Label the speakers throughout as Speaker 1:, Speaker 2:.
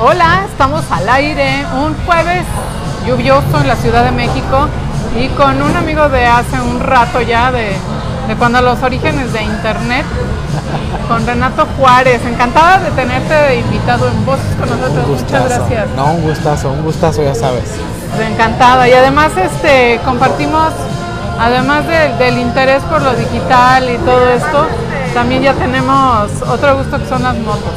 Speaker 1: Hola, estamos al aire un jueves lluvioso en la Ciudad de México y con un amigo de hace un rato ya de, de cuando los orígenes de internet, con Renato Juárez. Encantada de tenerte de invitado en Voces con nosotros. Muchas gracias.
Speaker 2: No, un gustazo, un gustazo, ya sabes.
Speaker 1: Encantada. Y además este compartimos, además de- del interés por lo digital y todo esto, también ya tenemos otro gusto que son las motos.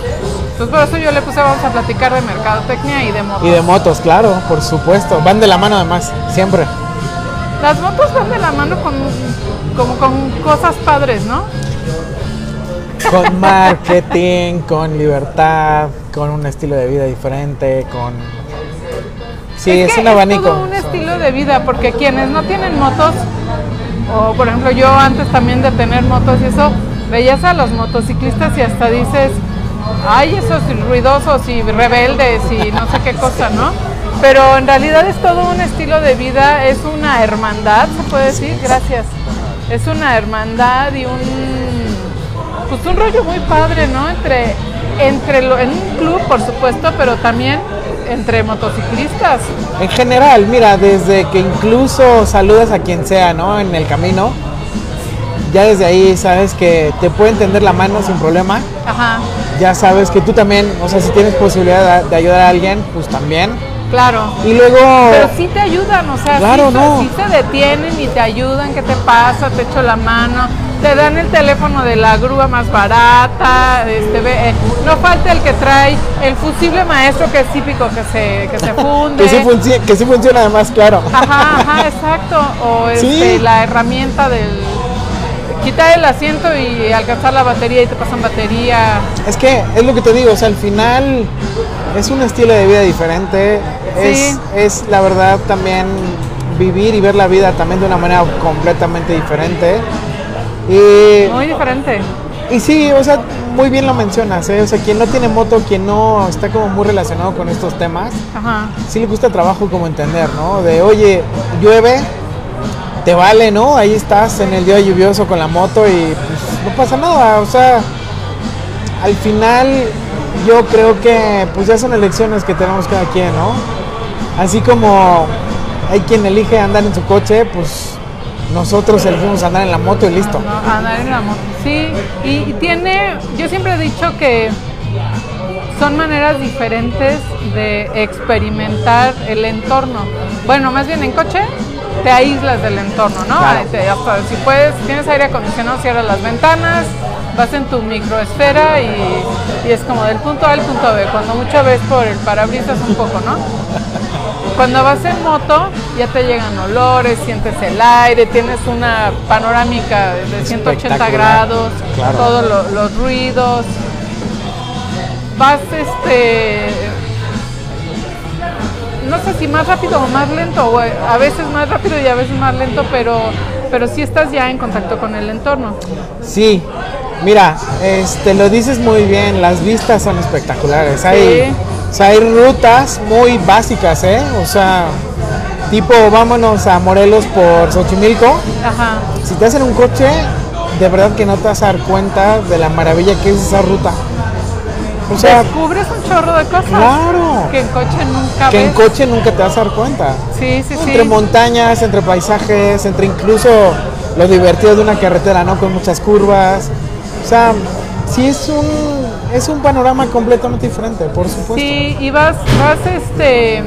Speaker 1: Entonces por eso yo le puse vamos a platicar de mercadotecnia y de motos.
Speaker 2: Y de motos, claro, por supuesto. Van de la mano además, siempre.
Speaker 1: Las motos van de la mano con como con cosas padres, ¿no?
Speaker 2: Con marketing, con libertad, con un estilo de vida diferente, con... Sí, es,
Speaker 1: que
Speaker 2: un abanico.
Speaker 1: todo un estilo de vida, porque quienes no tienen motos, o por ejemplo yo antes también de tener motos y eso, veías a los motociclistas y hasta dices, ay, esos ruidosos y rebeldes y no sé qué cosa, ¿no? Pero en realidad es todo un estilo de vida, es una hermandad, se puede decir, gracias. Es una hermandad y un, pues un rollo muy padre, ¿no? Entre, entre lo, en un club, por supuesto, pero también entre motociclistas.
Speaker 2: En general, mira, desde que incluso saludas a quien sea, ¿no? En el camino, ya desde ahí sabes que te puede tender la mano sin problema.
Speaker 1: Ajá,
Speaker 2: Ya sabes que tú también, o sea, si tienes posibilidad de, de ayudar a alguien, pues también.
Speaker 1: claro.
Speaker 2: Y luego...
Speaker 1: Pero sí te ayudan, o sea,
Speaker 2: Claro,
Speaker 1: sí,
Speaker 2: no.
Speaker 1: sí se detienen y te ayudan, ¿qué te pasa? Te echo la mano, te dan el teléfono de la grúa más barata, este, eh, no falta el que trae el fusible maestro que es típico que se, que se funde.
Speaker 2: Que sí, que sí funciona además, claro.
Speaker 1: Ajá, ajá, exacto. O
Speaker 2: Sí.
Speaker 1: este, la herramienta del quitar el asiento y alcanzar la batería y te pasan batería.
Speaker 2: Es que es lo que te digo, o sea, al final es un estilo de vida diferente. Es,
Speaker 1: Sí.
Speaker 2: es la verdad también vivir y ver la vida también de una manera completamente diferente. Y,
Speaker 1: Muy diferente.
Speaker 2: y sí, o sea, muy bien lo mencionas, ¿eh? o sea, quien no tiene moto, quien no está como muy relacionado con estos temas,
Speaker 1: Ajá.
Speaker 2: sí le gusta trabajo como entender, ¿no? De, oye, llueve, te vale, ¿no? Ahí estás en el día lluvioso con la moto y pues no pasa nada, o sea, al final yo creo que pues ya son elecciones que tenemos cada quien, ¿no? Así como hay quien elige andar en su coche, pues nosotros elegimos andar en la moto y listo.
Speaker 1: Andar en la moto. Sí, y tiene, yo siempre he dicho que son maneras diferentes de experimentar el entorno. Bueno, más bien en coche te aíslas del entorno, ¿no?
Speaker 2: Claro.
Speaker 1: Ahí te- hasta si puedes, tienes aire acondicionado, cierras las ventanas, vas en tu microesfera y, y es como del punto A al punto B. Cuando mucho ves por el parabrisas un poco, ¿no? Cuando vas en moto ya te llegan olores, sientes el aire, tienes una panorámica de 180
Speaker 2: Espectacular,
Speaker 1: grados,
Speaker 2: claro.
Speaker 1: todos lo- los ruidos. Vas este no sé si más rápido o más lento, o a veces más rápido y a veces más lento, pero pero sí estás ya en contacto con el entorno.
Speaker 2: Sí, mira, este, lo dices muy bien, las vistas son espectaculares. Hay,
Speaker 1: Sí.
Speaker 2: o sea, hay rutas muy básicas, ¿eh? O sea, tipo, vámonos a Morelos por Xochimilco.
Speaker 1: Ajá.
Speaker 2: Si te hacen un coche, de verdad que no te vas a dar cuenta de la maravilla que es esa ruta. O sea,
Speaker 1: Descubres un chorro de cosas
Speaker 2: Claro.
Speaker 1: que en coche nunca
Speaker 2: que en coche nunca te vas a dar cuenta.
Speaker 1: Sí, sí, sí.
Speaker 2: Entre montañas, entre paisajes, entre incluso lo divertido de una carretera, ¿no? Con muchas curvas. O sea, sí es un, es un panorama completamente diferente, por supuesto.
Speaker 1: Sí, y vas, vas este.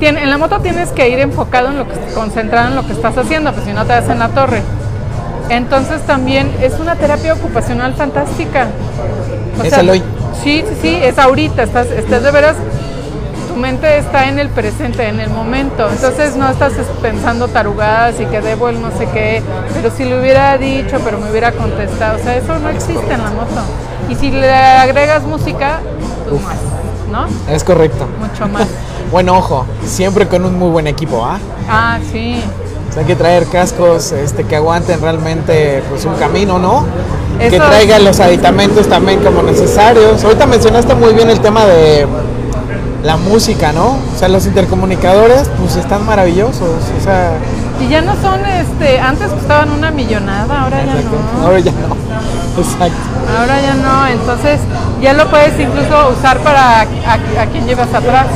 Speaker 1: en la moto tienes que ir enfocado en lo que concentrado en lo que estás haciendo, pues si no te das en la torre. Entonces también es una terapia ocupacional fantástica.
Speaker 2: Es el hoy.
Speaker 1: Sí, sí, sí, es ahorita, estás, estás de veras, tu mente está en el presente, en el momento. Entonces no estás es- pensando tarugadas y que debo el no sé qué, pero si le hubiera dicho, pero me hubiera contestado. O sea, eso no existe en la moto. Y si le agregas música, pues más, ¿no?
Speaker 2: Es correcto.
Speaker 1: Mucho más.
Speaker 2: Bueno, ojo, siempre con un muy buen equipo, ¿ah?
Speaker 1: Ah, sí.
Speaker 2: O sea, hay que traer cascos este, que aguanten realmente pues, un camino, ¿no? Que traigan los aditamentos también como necesarios. Ahorita mencionaste muy bien el tema de la música, ¿no? O sea, los intercomunicadores pues están maravillosos. O sea,
Speaker 1: Y ya no son, este, antes costaban una millonada, ahora ya no.
Speaker 2: ahora ya no. Exacto.
Speaker 1: Ahora ya no, entonces ya lo puedes incluso usar para a, a quien llevas atrás.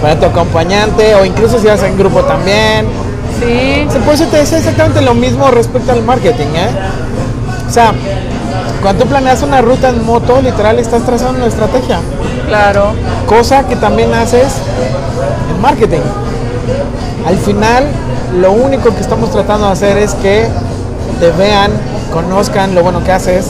Speaker 2: Para tu acompañante o incluso si vas en grupo también.
Speaker 1: Sí.
Speaker 2: Por eso te decía exactamente lo mismo respecto al marketing, ¿eh? O sea, cuando tú planeas una ruta en moto, literal estás trazando una estrategia.
Speaker 1: Claro.
Speaker 2: Cosa que también haces en marketing. Al final, lo único que estamos tratando de hacer es que te vean, conozcan lo bueno que haces.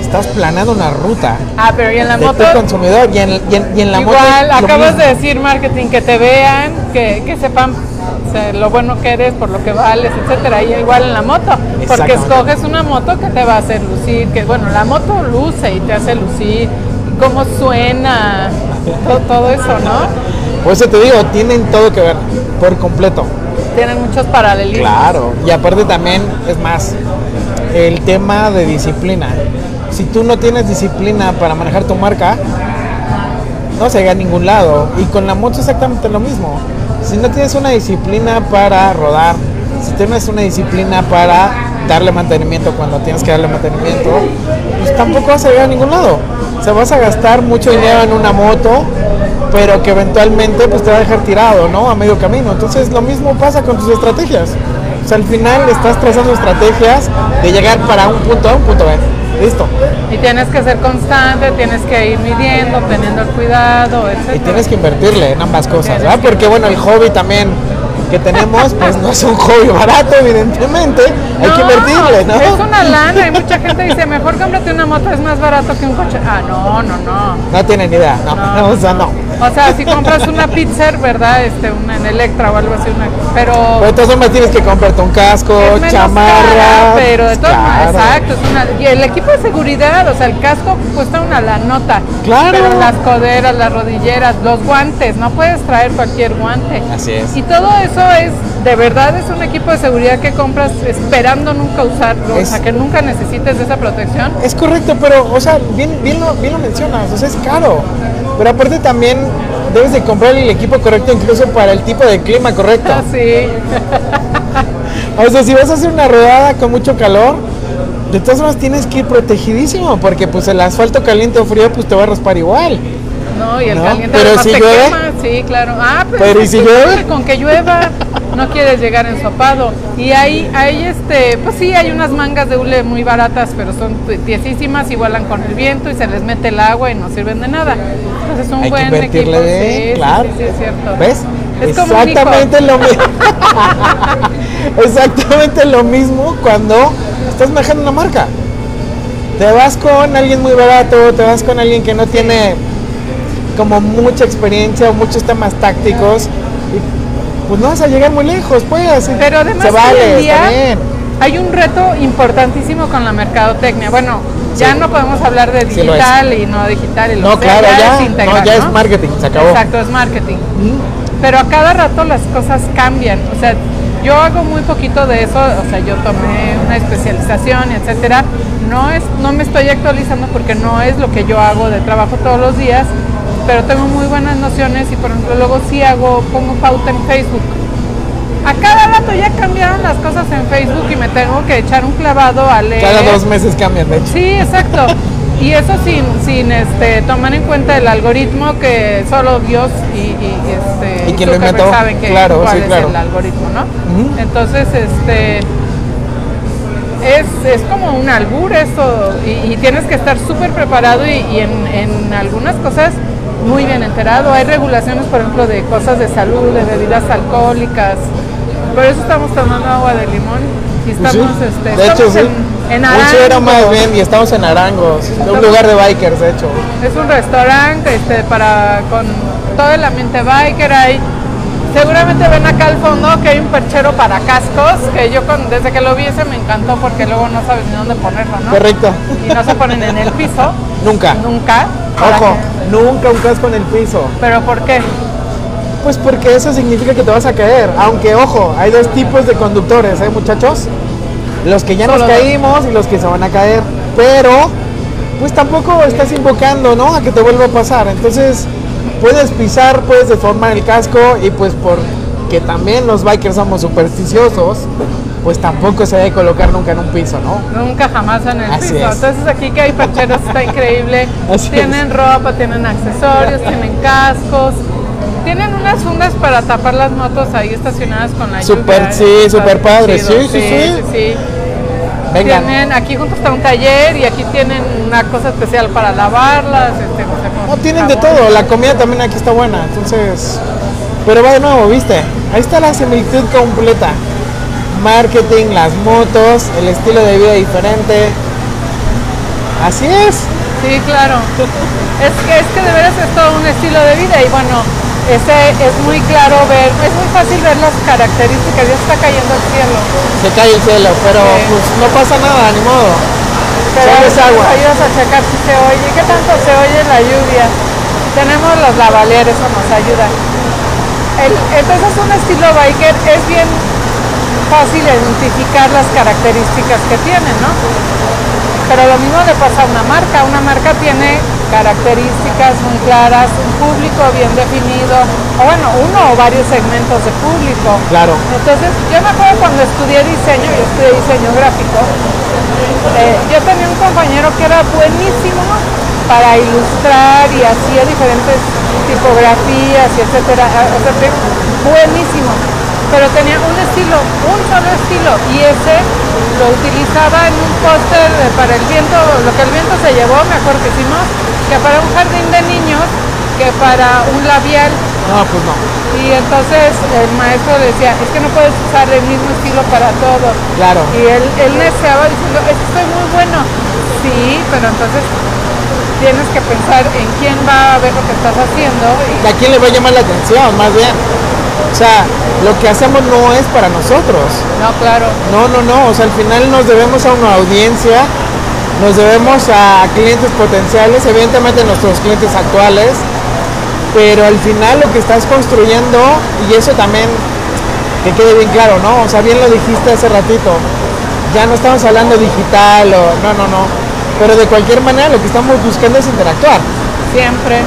Speaker 2: Estás planeando una ruta.
Speaker 1: Ah, pero y en la
Speaker 2: de
Speaker 1: moto.
Speaker 2: tu consumidor y en, y en- y en la moto.
Speaker 1: Igual, acabas de decir marketing, que te vean, que, que sepan o sea, lo bueno que eres, por lo que vales, etcétera. Y igual en la moto, porque escoges una moto que te va a hacer lucir, que bueno, la moto luce y te hace lucir, cómo suena, to- todo eso, ¿no?
Speaker 2: Por eso te digo, tienen todo que ver, por completo.
Speaker 1: Tienen muchos paralelismos.
Speaker 2: Claro, y aparte también, es más, el tema de disciplina. Si tú no tienes disciplina para manejar tu marca, no se llega a ningún lado. Y con la moto exactamente lo mismo. Si no tienes una disciplina para rodar, si tienes una disciplina para darle mantenimiento cuando tienes que darle mantenimiento, pues tampoco vas a llegar a ningún lado. O sea, vas a gastar mucho dinero en una moto, pero que eventualmente pues te va a dejar tirado, ¿no? A medio camino. Entonces lo mismo pasa con tus estrategias. O sea, al final estás trazando estrategias de llegar para un punto A a un punto B. Listo.
Speaker 1: Y tienes que ser constante, tienes que ir midiendo, teniendo el cuidado, etcétera.
Speaker 2: Y tienes que invertirle en ambas cosas, ¿verdad?
Speaker 1: que-
Speaker 2: Porque bueno, el hobby también que tenemos, pues no es un hobby barato, evidentemente. Hay que invertirle, ¿no?
Speaker 1: Es una lana y mucha gente dice, mejor cómprate una moto, es más barato que un coche. Ah, no, no, no.
Speaker 2: No tienen idea, no,
Speaker 1: No.
Speaker 2: o sea, no.
Speaker 1: O sea, si compras una Pizzer, ¿verdad? Este, una en Electra o algo así, una, pero
Speaker 2: Pero todas formas tienes que comprarte un casco, chamarra.
Speaker 1: cara, pero de todas maneras, exacto, es una, y el equipo de seguridad, o sea, el casco cuesta una la nota.
Speaker 2: Claro.
Speaker 1: Pero las coderas, las rodilleras, los guantes, no puedes traer cualquier guante.
Speaker 2: Así es.
Speaker 1: Y todo eso es, de verdad, es un equipo de seguridad que compras esperando nunca usarlo,
Speaker 2: Es-
Speaker 1: o sea, que nunca necesites de esa protección.
Speaker 2: Es correcto, pero, o sea, bien, bien, lo, bien lo mencionas, o sea, es caro. Pero aparte también debes de comprar el equipo correcto incluso para el tipo de clima correcto.
Speaker 1: Sí.
Speaker 2: O sea, si vas a hacer una rodada con mucho calor, de todas formas tienes que ir protegidísimo, porque pues el asfalto caliente o frío pues te va a raspar igual.
Speaker 1: No, y el
Speaker 2: ¿No?
Speaker 1: caliente
Speaker 2: Pero si
Speaker 1: te
Speaker 2: llueve.
Speaker 1: quema, sí, claro. Ah, pero,
Speaker 2: Pero ¿y si llueve?
Speaker 1: Con que llueva, no quieres llegar ensopado. Y ahí, ahí este, pues sí, hay unas mangas de hule muy baratas, pero son tiesísimas y vuelan con el viento y se les mete el agua y no sirven de nada. Entonces un
Speaker 2: Hay que
Speaker 1: buen
Speaker 2: invertirle
Speaker 1: equipo, sí, sí,
Speaker 2: claro.
Speaker 1: sí, sí, es cierto.
Speaker 2: ¿Ves?
Speaker 1: Es.
Speaker 2: Exactamente lo mismo. Exactamente lo mismo cuando estás manejando una marca. Te vas con alguien muy barato, te vas con alguien que no tiene como mucha experiencia o muchos temas tácticos, y pues no vas a llegar muy lejos, pues.
Speaker 1: Pero además
Speaker 2: se
Speaker 1: hoy en
Speaker 2: vale,
Speaker 1: día hay un reto importantísimo con la mercadotecnia. Bueno, ya
Speaker 2: Sí.
Speaker 1: no podemos hablar de
Speaker 2: Sí
Speaker 1: digital y no digital. Y lo
Speaker 2: No,
Speaker 1: que sea,
Speaker 2: claro, ya,
Speaker 1: es integral,
Speaker 2: no, ya
Speaker 1: ¿no?
Speaker 2: es marketing, se acabó.
Speaker 1: Exacto, es marketing. Pero a cada rato las cosas cambian. O sea, yo hago muy poquito de eso. O sea, yo tomé una especialización, etcétera. No es, no me estoy actualizando porque no es lo que yo hago de trabajo todos los días. Pero tengo muy buenas nociones y por ejemplo luego sí hago, pongo pauta en Facebook. A cada rato ya cambiaron las cosas en Facebook y me tengo que echar un clavado a leer.
Speaker 2: Cada dos meses cambian, de hecho.
Speaker 1: Sí, exacto. Y eso sin, sin este, tomar en cuenta el algoritmo que solo Dios y, y, este,
Speaker 2: ¿Y quién lo inventó?
Speaker 1: saben que,
Speaker 2: Claro,
Speaker 1: cuál
Speaker 2: sí,
Speaker 1: es
Speaker 2: claro.
Speaker 1: el algoritmo, ¿no? Entonces, este es, es como un albur esto y, y tienes que estar súper preparado y, y en, en algunas cosas muy bien enterado. Hay regulaciones, por ejemplo, de cosas de salud, de bebidas alcohólicas. Por eso estamos tomando agua de limón y estamos,
Speaker 2: sí.
Speaker 1: este,
Speaker 2: de hecho,
Speaker 1: estamos
Speaker 2: sí.
Speaker 1: en, en Arango.
Speaker 2: más bien y estamos en Arangos, un lugar de bikers, de hecho.
Speaker 1: Es un restaurante este, para con todo el ambiente biker. Hay, seguramente ven acá al fondo que hay un perchero para cascos, que yo con- desde que lo vi ese me encantó porque luego no sabes ni dónde ponerlo, ¿no?
Speaker 2: Correcto.
Speaker 1: Y no se ponen en el piso,
Speaker 2: Nunca.
Speaker 1: nunca. ¿Para
Speaker 2: Ojo, nunca un casco en el piso.
Speaker 1: ¿Pero por qué?
Speaker 2: Pues porque eso significa que te vas a caer. Aunque, ojo, hay dos tipos de conductores, ¿eh, muchachos? Los que ya nos
Speaker 1: Solo
Speaker 2: caímos y los que se van a caer. Pero, pues tampoco estás invocando, ¿no? A que te vuelva a pasar. Entonces, puedes pisar, puedes deformar el casco y pues porque también los bikers somos supersticiosos, pues tampoco se debe colocar nunca en un piso, ¿no?
Speaker 1: Nunca jamás en el
Speaker 2: Así
Speaker 1: piso.
Speaker 2: es.
Speaker 1: Entonces aquí que hay percheros está increíble.
Speaker 2: Así
Speaker 1: tienen ropa, tienen accesorios, tienen cascos. Tienen unas fundas para tapar las motos ahí estacionadas con la lluvia.
Speaker 2: sí, súper padre.
Speaker 1: chido,
Speaker 2: Sí, sí, sí.
Speaker 1: Tienen, aquí junto está un taller y aquí tienen una cosa especial para lavarlas. Este, no
Speaker 2: tienen de todo. La comida también aquí está buena. Entonces, pero va de nuevo, ¿viste? Ahí está la similitud completa. Marketing, las motos, el estilo de vida diferente. Así es.
Speaker 1: Sí, claro. Es que, es que de veras es todo un estilo de vida y bueno, ese es muy claro ver, es muy fácil ver las características, ya está cayendo el cielo.
Speaker 2: Se cae el cielo, pero
Speaker 1: Sí.
Speaker 2: pues no pasa nada, ni modo.
Speaker 1: Pero nos ayudas a checar si se oye, qué tanto se oye la lluvia. Tenemos los lavaliers, eso nos ayuda. El- entonces un estilo biker es bien fácil identificar las características que tiene, ¿no? Pero lo mismo le pasa a una marca. Una marca tiene características muy claras, un público bien definido, o bueno, uno o varios segmentos de público.
Speaker 2: Claro.
Speaker 1: Entonces, yo me acuerdo cuando estudié diseño, yo estudié diseño gráfico, eh, yo tenía un compañero que era buenísimo para ilustrar y hacía diferentes tipografías y etcétera, eh, etcétera, buenísimo, pero tenía un estilo, un solo estilo, y ese lo utilizaba en un póster para el viento, lo que el viento se llevó, me acuerdo que hicimos, que para un jardín de niños, que para un labial,
Speaker 2: No, pues no.
Speaker 1: y entonces el maestro decía, es que no puedes usar el mismo estilo para todo.
Speaker 2: Claro.
Speaker 1: Y él, él neceaba diciendo, es que soy muy bueno. Sí, pero entonces tienes que pensar en quién va a ver lo que estás haciendo. Y,
Speaker 2: ¿A quién le va a llamar la atención? Más bien. O sea, lo que hacemos no es para nosotros.
Speaker 1: no, claro.
Speaker 2: No, no, no. O sea, al final nos debemos a una audiencia, nos debemos a clientes potenciales, evidentemente nuestros clientes actuales, pero al final lo que estás construyendo, y eso también que quede bien claro, ¿no? O sea, bien lo dijiste hace ratito, ya no estamos hablando digital o no, no, no. Pero de cualquier manera lo que estamos buscando es interactuar
Speaker 1: Siempre.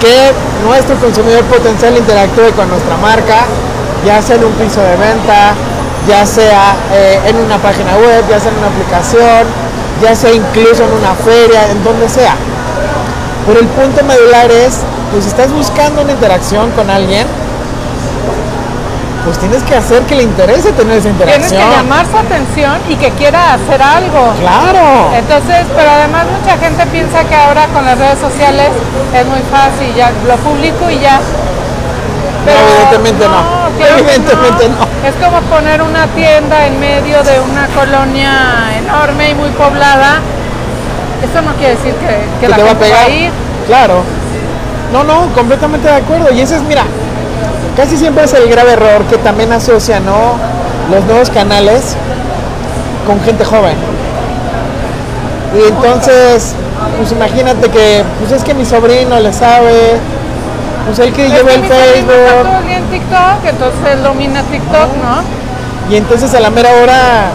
Speaker 2: que nuestro consumidor potencial interactúe con nuestra marca, ya sea en un piso de venta, ya sea eh, en una página web, ya sea en una aplicación, ya sea incluso en una feria, en donde sea. Pero el punto medular es, pues si estás buscando una interacción con alguien, pues tienes que hacer que le interese tener esa
Speaker 1: Tienes
Speaker 2: interacción.
Speaker 1: que llamar su atención y que quiera hacer algo.
Speaker 2: Claro.
Speaker 1: Entonces, pero además mucha gente piensa que ahora con las redes sociales es muy fácil, ya lo publico y ya.
Speaker 2: evidentemente no.
Speaker 1: claro que
Speaker 2: Evidentemente no.
Speaker 1: Es como poner una tienda en medio de una colonia enorme y muy poblada. Eso no quiere decir que, que
Speaker 2: que
Speaker 1: la
Speaker 2: te va a
Speaker 1: gente
Speaker 2: pegar.
Speaker 1: a ir.
Speaker 2: Claro. No, no, completamente de acuerdo. Y ese es, mira, casi siempre es el grave error que también asocia, ¿no? Los nuevos canales con gente joven. Y entonces, pues imagínate que, pues es que mi sobrino le sabe, pues el que
Speaker 1: Es
Speaker 2: lleva
Speaker 1: que
Speaker 2: el
Speaker 1: mi sobrino está
Speaker 2: Facebook.
Speaker 1: todo el día en TikTok, entonces él domina TikTok, ¿no?
Speaker 2: Y entonces a la mera hora,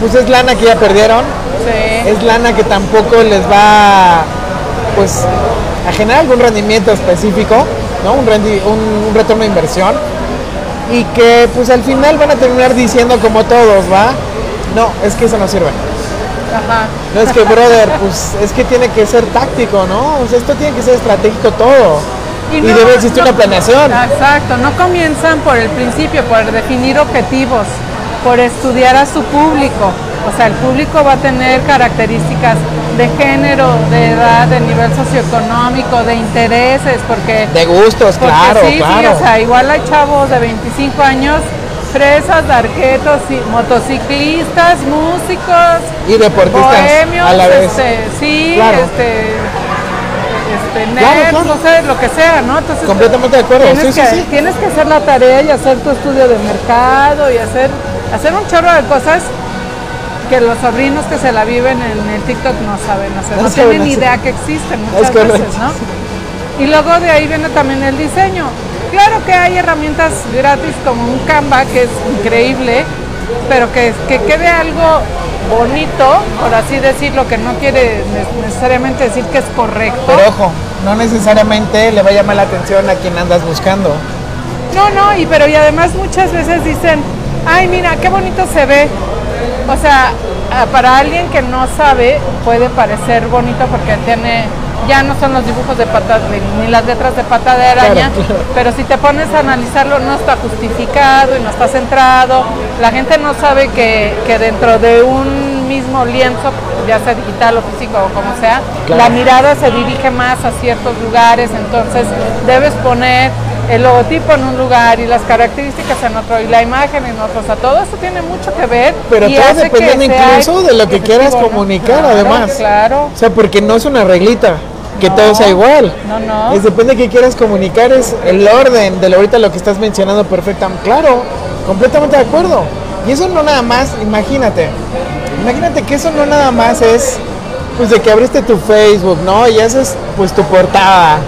Speaker 2: pues es lana que ya perdieron.
Speaker 1: Sí.
Speaker 2: es lana que tampoco les va pues a generar algún rendimiento específico, ¿no? Un, rendi- un, un retorno de inversión y que pues al final van a terminar diciendo como todos, ¿va? No, es que eso no sirve.
Speaker 1: Ajá.
Speaker 2: No es que, brother, pues es que tiene que ser táctico, ¿no? O sea, esto tiene que ser estratégico todo. Y,
Speaker 1: no-
Speaker 2: debe existir
Speaker 1: no-
Speaker 2: una planeación.
Speaker 1: Exacto, no comienzan por el principio, por definir objetivos, por estudiar a su público. O sea, el público va a tener características de género, de edad, de nivel socioeconómico, de intereses, porque,
Speaker 2: De gustos,
Speaker 1: porque
Speaker 2: claro,
Speaker 1: sí, sí,
Speaker 2: claro.
Speaker 1: o sea, igual hay chavos de 25 años, fresas, darquetos, y motociclistas, músicos,
Speaker 2: y deportistas
Speaker 1: bohemios,
Speaker 2: a la vez.
Speaker 1: este, sí,
Speaker 2: Claro.
Speaker 1: este, este,
Speaker 2: Claro,
Speaker 1: nerds,
Speaker 2: claro.
Speaker 1: no sé, lo que sea, ¿no? Entonces,
Speaker 2: Completamente de acuerdo,
Speaker 1: Tienes,
Speaker 2: sí,
Speaker 1: que,
Speaker 2: sí, sí.
Speaker 1: tienes que hacer la tarea y hacer tu estudio de mercado y hacer, hacer un chorro de cosas que los sobrinos que se la viven en el TikTok no saben hacer, no
Speaker 2: No
Speaker 1: tienen
Speaker 2: hacer.
Speaker 1: idea que existen
Speaker 2: Es
Speaker 1: muchas
Speaker 2: correcto.
Speaker 1: veces, ¿no? Y luego de ahí viene también el diseño. Claro que hay herramientas gratis como un Canva que es increíble, pero que, que quede algo bonito, por así decirlo, que no quiere ne- necesariamente decir que es correcto.
Speaker 2: Pero ojo, no necesariamente le va a llamar la atención a quien andas buscando.
Speaker 1: No, no, y pero y además muchas veces dicen, ay, mira, qué bonito se ve. O sea, ah, para alguien que no sabe, puede parecer bonito porque tiene, ya no son los dibujos de patas, ni las letras de pata de araña,
Speaker 2: Claro, claro.
Speaker 1: pero si te pones a analizarlo, no está justificado y no está centrado. La gente no sabe que, que dentro de un mismo lienzo, ya sea digital o físico o como sea,
Speaker 2: Claro.
Speaker 1: la mirada se dirige más a ciertos lugares, entonces debes poner el logotipo en un lugar y las características en otro y la imagen en otro, o sea, todo eso tiene mucho que ver.
Speaker 2: Pero
Speaker 1: y
Speaker 2: todo
Speaker 1: hace
Speaker 2: dependiendo incluso de lo que quieras comunicar,
Speaker 1: Claro,
Speaker 2: además.
Speaker 1: Claro.
Speaker 2: O sea, porque no es una reglita, que
Speaker 1: No.
Speaker 2: todo sea igual.
Speaker 1: No, no.
Speaker 2: Es depende de qué quieras comunicar, es el orden de lo ahorita lo que estás mencionando perfectamente. Claro, completamente de acuerdo. Y eso no nada más, imagínate, imagínate que eso no nada más es, pues de que abriste tu Facebook, ¿no? Y haces pues tu portada,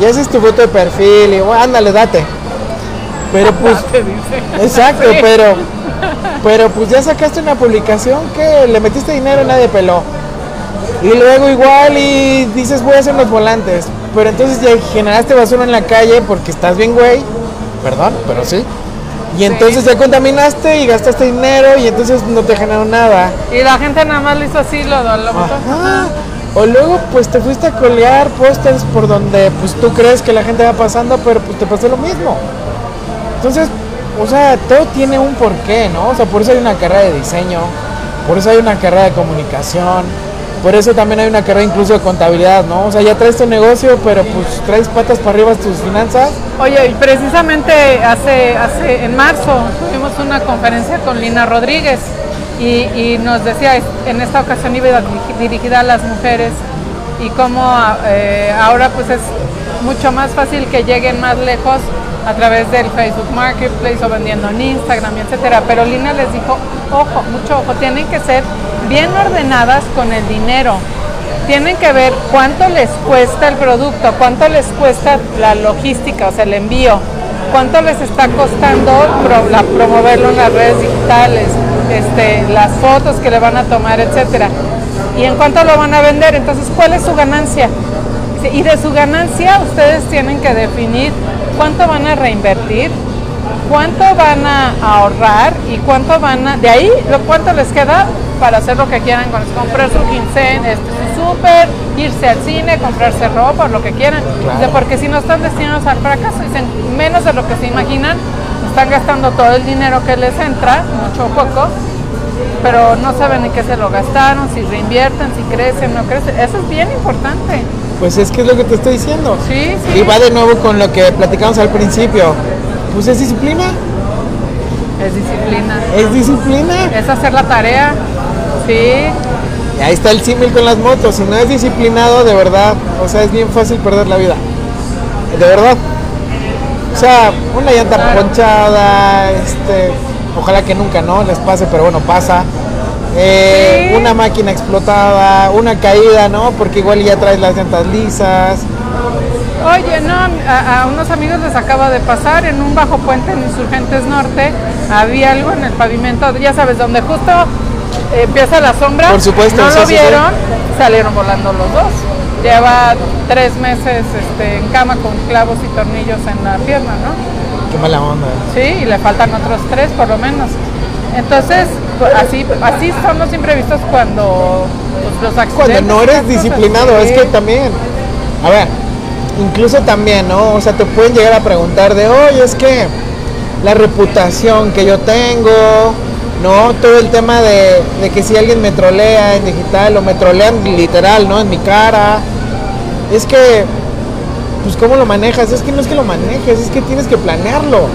Speaker 2: y haces tu foto de perfil, y bueno, ándale, date. Pero pues, exacto,
Speaker 1: Sí.
Speaker 2: pero, pero pues ya sacaste una publicación que le metiste dinero y nadie peló. Y luego igual y dices voy a hacer los volantes. Pero entonces ya generaste basura en la calle porque estás bien güey. Perdón, pero sí. Y entonces ya contaminaste y gastaste dinero y entonces no te generó nada.
Speaker 1: Y la gente nada más le hizo así, lo, lo.
Speaker 2: Ajá. O luego pues te fuiste a colgar pósters por donde pues tú crees que la gente va pasando, pero pues te pasó lo mismo. Entonces, o sea, todo tiene un porqué, ¿no? O sea, por eso hay una carrera de diseño, por eso hay una carrera de comunicación, por eso también hay una carrera incluso de contabilidad, ¿no? O sea, ya traes tu negocio, pero pues traes patas para arriba tus finanzas.
Speaker 1: Oye, y precisamente hace, hace en marzo tuvimos una conferencia con Lina Rodríguez y, nos decía, en esta ocasión iba dirigi- dirigida a las mujeres y cómo eh, ahora pues es mucho más fácil que lleguen más lejos a través del Facebook Marketplace o vendiendo en Instagram, etcétera. Pero Lina les dijo, ojo, mucho ojo, tienen que ser bien ordenadas con el dinero. Tienen que ver cuánto les cuesta el producto, cuánto les cuesta la logística, o sea, el envío, cuánto les está costando promoverlo en las redes digitales, este, las fotos que le van a tomar, etcétera. Y en cuánto lo van a vender, entonces, ¿cuál es su ganancia? Y de su ganancia ustedes tienen que definir cuánto van a reinvertir, cuánto van a ahorrar y cuánto van a, de ahí, lo cuánto les queda para hacer lo que quieran comprar su quincena, este, su súper, irse al cine, comprarse ropa, lo que quieran.
Speaker 2: Claro.
Speaker 1: Porque si no están destinados al fracaso, dicen, menos de lo que se imaginan, están gastando todo el dinero que les entra, mucho o poco, pero no saben en qué se lo gastaron, si reinvierten, si crecen, no crecen. Eso es bien importante.
Speaker 2: Pues es que es lo que te estoy diciendo.
Speaker 1: Sí, sí.
Speaker 2: Y va de nuevo con lo que platicamos al principio. Pues es disciplina,
Speaker 1: Es disciplina.
Speaker 2: es disciplina.
Speaker 1: Es hacer la tarea. Sí.
Speaker 2: Y ahí está el símil con las motos. Si no es disciplinado, de verdad, o sea, es bien fácil perder la vida. De verdad. O sea, una llanta
Speaker 1: Claro.
Speaker 2: ponchada, este, ojalá que nunca no les pase, pero bueno, pasa. Eh,
Speaker 1: Sí.
Speaker 2: Una máquina explotada, una caída, ¿no? Porque igual ya traes las llantas lisas.
Speaker 1: Oye, no, a, a unos amigos les acaba de pasar en un bajo puente en Insurgentes Norte. Había algo en el pavimento, ya sabes, donde justo eh, empieza la sombra.
Speaker 2: Por supuesto,
Speaker 1: No lo
Speaker 2: sí, sí.
Speaker 1: vieron, salieron volando los dos. Lleva tres meses este, en cama con clavos y tornillos en la pierna, ¿no?
Speaker 2: Qué mala onda.
Speaker 1: Sí, y le faltan otros tres por lo menos. Entonces, así, así son los imprevistos cuando pues, los accidentes.
Speaker 2: Cuando no eres
Speaker 1: cosas.
Speaker 2: disciplinado, es
Speaker 1: Sí.
Speaker 2: que también, a ver, incluso también, ¿no? O sea, te pueden llegar a preguntar de, oye, es que la reputación que yo tengo, ¿no? Todo el tema de, de que si alguien me trolea en digital o me trolean literal, ¿no? En mi cara, es que, pues, ¿cómo lo manejas? Es que no es que lo manejes, es que tienes que planearlo.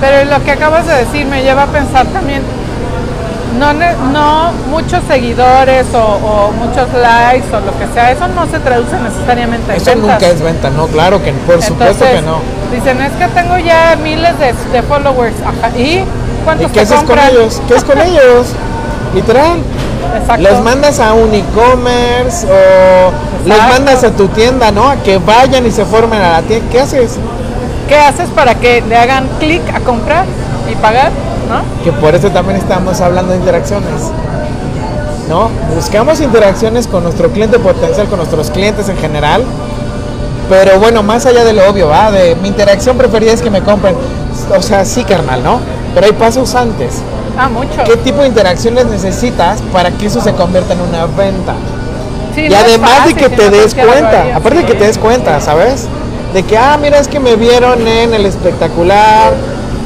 Speaker 1: Pero lo que acabas de decir me lleva a pensar también, no, no muchos seguidores o, o muchos likes o lo que sea, eso no se traduce necesariamente en
Speaker 2: Eso
Speaker 1: ventas.
Speaker 2: nunca es venta, ¿no? Claro que, por supuesto que no.
Speaker 1: Dicen, es que tengo ya miles de, de followers. Ajá. ¿Y
Speaker 2: ¿Y
Speaker 1: cuántos
Speaker 2: qué
Speaker 1: te
Speaker 2: haces con ellos? ¿Qué es con ellos? Literal.
Speaker 1: Exacto.
Speaker 2: Los mandas a un e-commerce o los
Speaker 1: Exacto.
Speaker 2: mandas a tu tienda, ¿no? A que vayan y se formen a la tienda. ¿Qué haces?
Speaker 1: ¿Qué haces para que le hagan clic a comprar y pagar? ¿No?
Speaker 2: Que por eso también estamos hablando de interacciones. ¿No? Buscamos interacciones con nuestro cliente potencial, con nuestros clientes en general. Pero bueno, más allá de lo obvio, ¿va? De mi interacción preferida es que me compren. O sea, sí, carnal, ¿no? Pero hay pasos antes.
Speaker 1: Ah, mucho.
Speaker 2: ¿Qué tipo de interacciones necesitas para que eso se convierta en una venta?
Speaker 1: Sí,
Speaker 2: y
Speaker 1: no
Speaker 2: además
Speaker 1: fácil,
Speaker 2: de que te des cuenta, aparte de que te des cuenta, ¿sabes? De que, ah, mira, es que me vieron en el espectacular,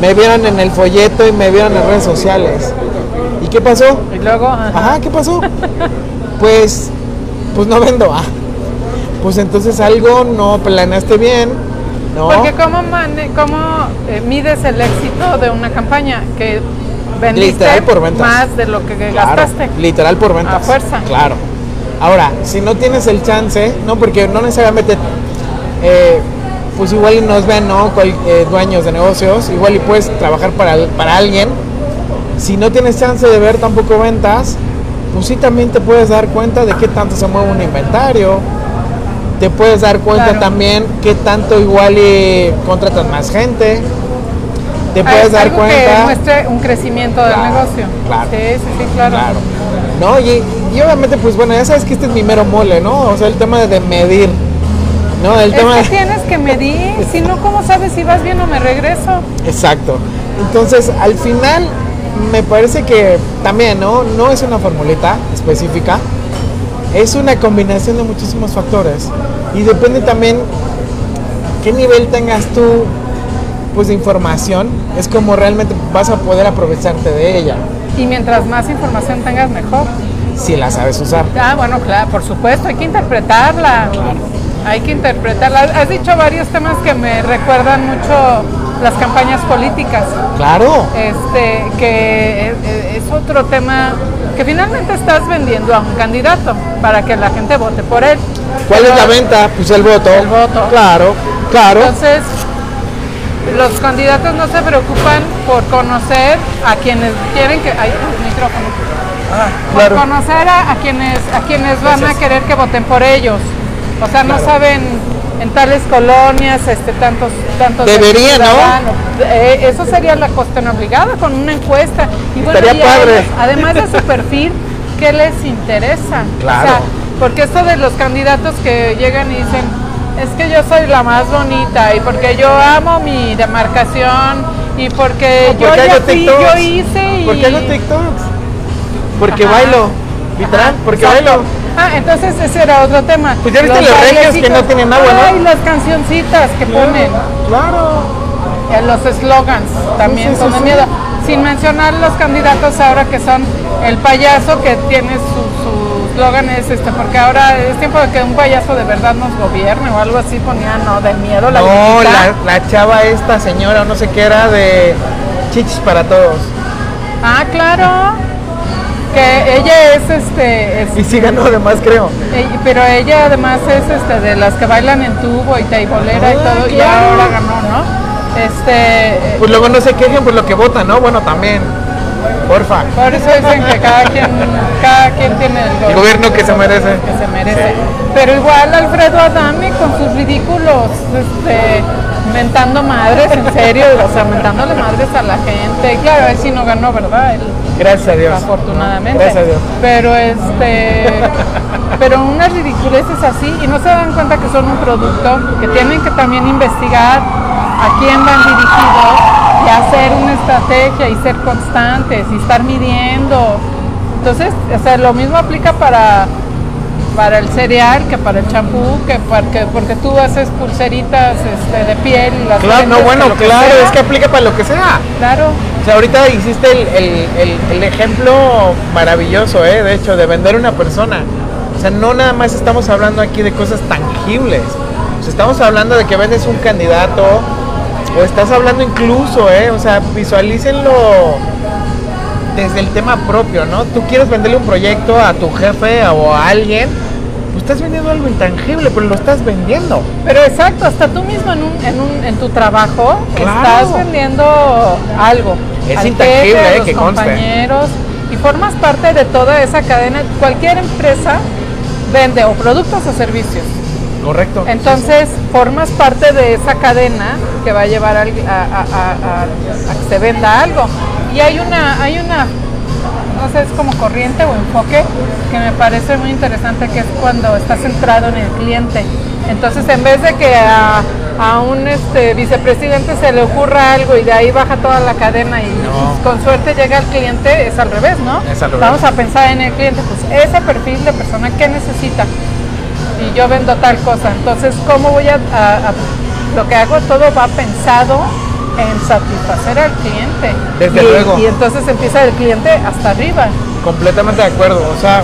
Speaker 2: me vieron en el folleto y me vieron en redes sociales. ¿Y qué pasó?
Speaker 1: Y luego, ajá.
Speaker 2: Ajá, ¿qué pasó? Pues, pues no vendo. Ah, pues entonces algo no planeaste bien, ¿no?
Speaker 1: Porque ¿cómo, mane- cómo eh, mides el éxito de una campaña? Que vendiste
Speaker 2: Literal por ventas.
Speaker 1: más de lo que
Speaker 2: Claro,
Speaker 1: gastaste.
Speaker 2: literal por ventas.
Speaker 1: A fuerza.
Speaker 2: Claro. Ahora, si no tienes el chance, no, porque no necesariamente, eh, pues igual y nos ven, ¿no? Cual- eh, dueños de negocios, igual y puedes trabajar para, para alguien. Si no tienes chance de ver tampoco ventas, pues sí también te puedes dar cuenta de qué tanto se mueve un inventario. Te puedes dar cuenta
Speaker 1: Claro.
Speaker 2: también qué tanto igual y contratas más gente. Te
Speaker 1: Ah,
Speaker 2: puedes
Speaker 1: es
Speaker 2: dar
Speaker 1: algo que
Speaker 2: cuenta.
Speaker 1: muestre un crecimiento del
Speaker 2: Claro,
Speaker 1: negocio.
Speaker 2: claro.
Speaker 1: Sí, sí, sí, claro.
Speaker 2: Claro. ¿No? Y, y obviamente, pues bueno, ya sabes que este es mi mero mole, ¿no? O sea, el tema de, medir. ¿No? El
Speaker 1: Es
Speaker 2: tema
Speaker 1: que tienes que medir, si no, ¿cómo sabes si vas bien o me regreso?
Speaker 2: Exacto. Entonces, al final, me parece que también, ¿no? No es una formulita específica. Es una combinación de muchísimos factores. Y depende también qué nivel tengas tú, pues, de información. Es como realmente vas a poder aprovecharte de ella.
Speaker 1: Y mientras más información tengas, mejor.
Speaker 2: Si la sabes usar.
Speaker 1: Ah, bueno, claro, por supuesto, hay que interpretarla. Hay que interpretarla. Has dicho varios temas que me recuerdan mucho las campañas políticas.
Speaker 2: Claro.
Speaker 1: Este, que es, otro tema que finalmente estás vendiendo a un candidato para que la gente vote por él.
Speaker 2: ¿Cuál
Speaker 1: Pero-
Speaker 2: es la venta? Pues el voto.
Speaker 1: El voto.
Speaker 2: Claro, claro.
Speaker 1: Entonces, los candidatos no se preocupan por conocer a quienes quieren que. Ay, el micrófono. Por
Speaker 2: claro.
Speaker 1: conocer a, a quienes a quienes van
Speaker 2: Gracias.
Speaker 1: a querer que voten por ellos. O sea, no
Speaker 2: Claro.
Speaker 1: saben en tales colonias, este, tantos, tantos.
Speaker 2: Debería, ¿no?
Speaker 1: Eh, eso sería la cuestión obligada con una encuesta. Y bueno,
Speaker 2: Estaría
Speaker 1: y
Speaker 2: padre.
Speaker 1: Además, además de su perfil, ¿qué les interesa?
Speaker 2: Claro.
Speaker 1: O sea, porque esto de los candidatos que llegan y dicen, es que yo soy la más bonita y porque yo amo mi demarcación y porque,
Speaker 2: ¿Por
Speaker 1: yo ya fui, yo hice y...
Speaker 2: ¿Por qué hago TikToks? Porque
Speaker 1: Ajá.
Speaker 2: bailo. Literal,
Speaker 1: Ajá,
Speaker 2: porque
Speaker 1: exacto.
Speaker 2: bailo.
Speaker 1: Ah, entonces ese era otro tema.
Speaker 2: Pues ya viste los regios que no tienen agua, ¿no?
Speaker 1: Ay, las cancioncitas que ponen.
Speaker 2: Claro.
Speaker 1: Eh, Los slogans también
Speaker 2: Sí, sí,
Speaker 1: son de
Speaker 2: sí.
Speaker 1: miedo. Sin mencionar los candidatos ahora que son el payaso que tiene su, eslogan es este, porque ahora es tiempo de que un payaso de verdad nos gobierne o algo así ponía, no, de miedo la
Speaker 2: No, la, la chava esta señora, no sé qué era, de chichis para todos.
Speaker 1: Ah, claro. Que ella es este, es-
Speaker 2: Y sí ganó además, creo.
Speaker 1: eh, pero ella además es este de las que bailan en tubo y taibolera y
Speaker 2: Ah,
Speaker 1: todo, y
Speaker 2: claro.
Speaker 1: ahora ganó, ¿no? Este, eh,
Speaker 2: Pues luego no se quejen por lo que votan, ¿no? Bueno, también. Porfa.
Speaker 1: Por eso dicen que cada quien, cada quien tiene el,
Speaker 2: El gobierno que se merece.
Speaker 1: que se merece. Pero igual Alfredo Adame con sus ridículos, este, mentando madres, en serio, o sea, mentándole madres a la gente. Y claro, él sí no ganó, ¿verdad? Él,
Speaker 2: Gracias a Dios.
Speaker 1: afortunadamente.
Speaker 2: Gracias a Dios.
Speaker 1: Pero este, pero unas ridiculeces así y no se dan cuenta que son un producto que tienen que también investigar a quién van dirigidos y hacer una estrategia y ser constantes y estar midiendo. Entonces, o sea, lo mismo aplica para para el cereal que para el champú, que porque, porque tú haces pulseritas este, de piel y las
Speaker 2: Claro, no, bueno, claro,
Speaker 1: sea.
Speaker 2: es que aplica para lo que sea.
Speaker 1: Claro.
Speaker 2: O sea, ahorita hiciste el, el- el- el ejemplo maravilloso, ¿eh? De hecho, de vender una persona. O sea, no nada más estamos hablando aquí de cosas tangibles. O sea, estamos hablando de que vendes un candidato o estás hablando incluso, ¿eh? O sea, visualícenlo desde el tema propio, ¿no? Tú quieres venderle un proyecto a tu jefe o a alguien, estás vendiendo algo intangible, pero lo estás vendiendo.
Speaker 1: Pero exacto, hasta tú mismo en, un, en, un, en tu trabajo
Speaker 2: Claro.
Speaker 1: estás vendiendo algo.
Speaker 2: Es
Speaker 1: al
Speaker 2: intangible,
Speaker 1: jefe,
Speaker 2: eh,
Speaker 1: los
Speaker 2: que conste.
Speaker 1: compañeros y formas parte de toda esa cadena. Cualquier empresa vende o productos o servicios.
Speaker 2: Correcto.
Speaker 1: Entonces formas parte de esa cadena que va a llevar a- a que se venda algo. Y hay una, hay una, es como corriente o enfoque que me parece muy interesante que es cuando estás centrado en el cliente. Entonces en vez de que a, a un este vicepresidente se le ocurra algo y de ahí baja toda la cadena y
Speaker 2: No.
Speaker 1: con suerte llega al cliente, es al revés, ¿no?
Speaker 2: Es al revés.
Speaker 1: Vamos a pensar en el cliente, pues ese perfil de persona que necesita y yo vendo tal cosa, entonces ¿cómo voy a, a- a- lo que hago todo va pensado en satisfacer al cliente
Speaker 2: Desde
Speaker 1: y,
Speaker 2: luego.
Speaker 1: y entonces empieza el cliente hasta arriba.
Speaker 2: Completamente de acuerdo, o sea,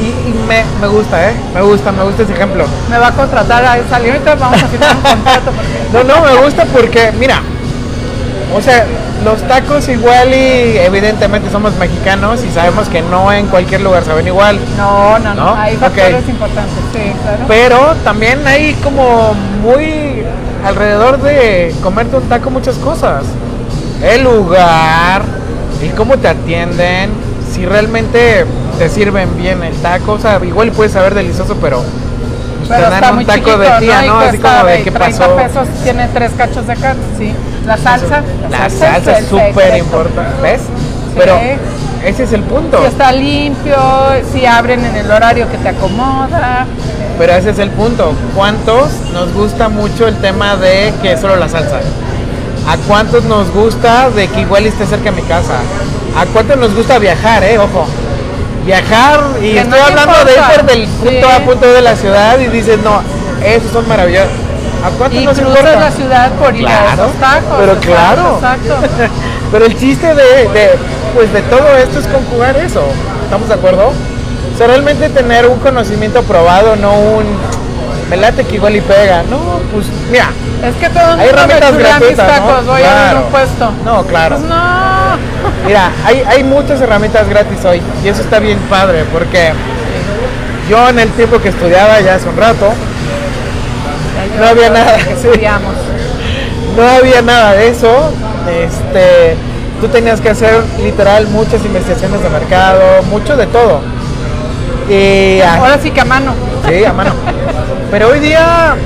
Speaker 2: y, y me, me gusta, ¿eh? Me gusta, me gusta ese ejemplo.
Speaker 1: Me va a contratar a salir ahorita vamos a firmar un contrato porque
Speaker 2: No, no, me gusta porque, mira, o sea, los tacos igual y evidentemente somos mexicanos y sabemos que no en cualquier lugar saben igual,
Speaker 1: No, no, no,
Speaker 2: ¿No?
Speaker 1: hay factores importantes, sí, claro.
Speaker 2: pero también hay como muy alrededor de comerte un taco muchas cosas. El lugar, el cómo te atienden, si realmente te sirven bien el taco, o sea, igual puede saber delicioso, pero pues,
Speaker 1: Pero
Speaker 2: te
Speaker 1: está
Speaker 2: dan
Speaker 1: muy
Speaker 2: un taco
Speaker 1: chiquito,
Speaker 2: de tía,
Speaker 1: Y
Speaker 2: ¿no? Así como de qué
Speaker 1: 30
Speaker 2: pasó.
Speaker 1: pesos tiene tres cachos de carne, sí. La salsa.
Speaker 2: La
Speaker 1: es
Speaker 2: salsa es
Speaker 1: el
Speaker 2: súper importante, ¿ves? Pero ese es el punto.
Speaker 1: Si está limpio, si abren en el horario que te acomoda.
Speaker 2: Pero ese es el punto. ¿Cuántos nos gusta mucho el tema de que es solo la salsa? ¿A cuántos nos gusta de que igual esté cerca de mi casa? ¿A cuántos nos gusta viajar, eh? Ojo. Viajar, y
Speaker 1: Que
Speaker 2: estoy
Speaker 1: no
Speaker 2: hablando de ir por del punto
Speaker 1: Sí.
Speaker 2: A punto de la ciudad y dices, no, esos son maravillosos. ¿A cuántos
Speaker 1: Y
Speaker 2: nos importa?
Speaker 1: la ciudad por ir a
Speaker 2: Claro,
Speaker 1: esos tacos.
Speaker 2: pero claro.
Speaker 1: Exacto.
Speaker 2: Pero el chiste de, de, pues de todo esto es conjugar eso. ¿Estamos de acuerdo? O sea, realmente tener un conocimiento probado, no un me late que igual y pega. No, pues mira,
Speaker 1: Es que todo el
Speaker 2: hay
Speaker 1: mundo
Speaker 2: herramientas gratuitas,
Speaker 1: tacos,
Speaker 2: ¿no?
Speaker 1: voy a
Speaker 2: Claro.
Speaker 1: un puesto.
Speaker 2: No, claro.
Speaker 1: Pues no.
Speaker 2: Mira, hay, hay muchas herramientas gratis hoy y eso está bien padre porque yo en el tiempo que estudiaba ya hace un rato, No había nada, sí.
Speaker 1: estudiamos.
Speaker 2: no había nada de eso. Este, tú tenías que hacer literal muchas investigaciones de mercado, mucho de todo. Y ah,
Speaker 1: Ahora sí que a mano.
Speaker 2: Sí, a mano. Pero hoy día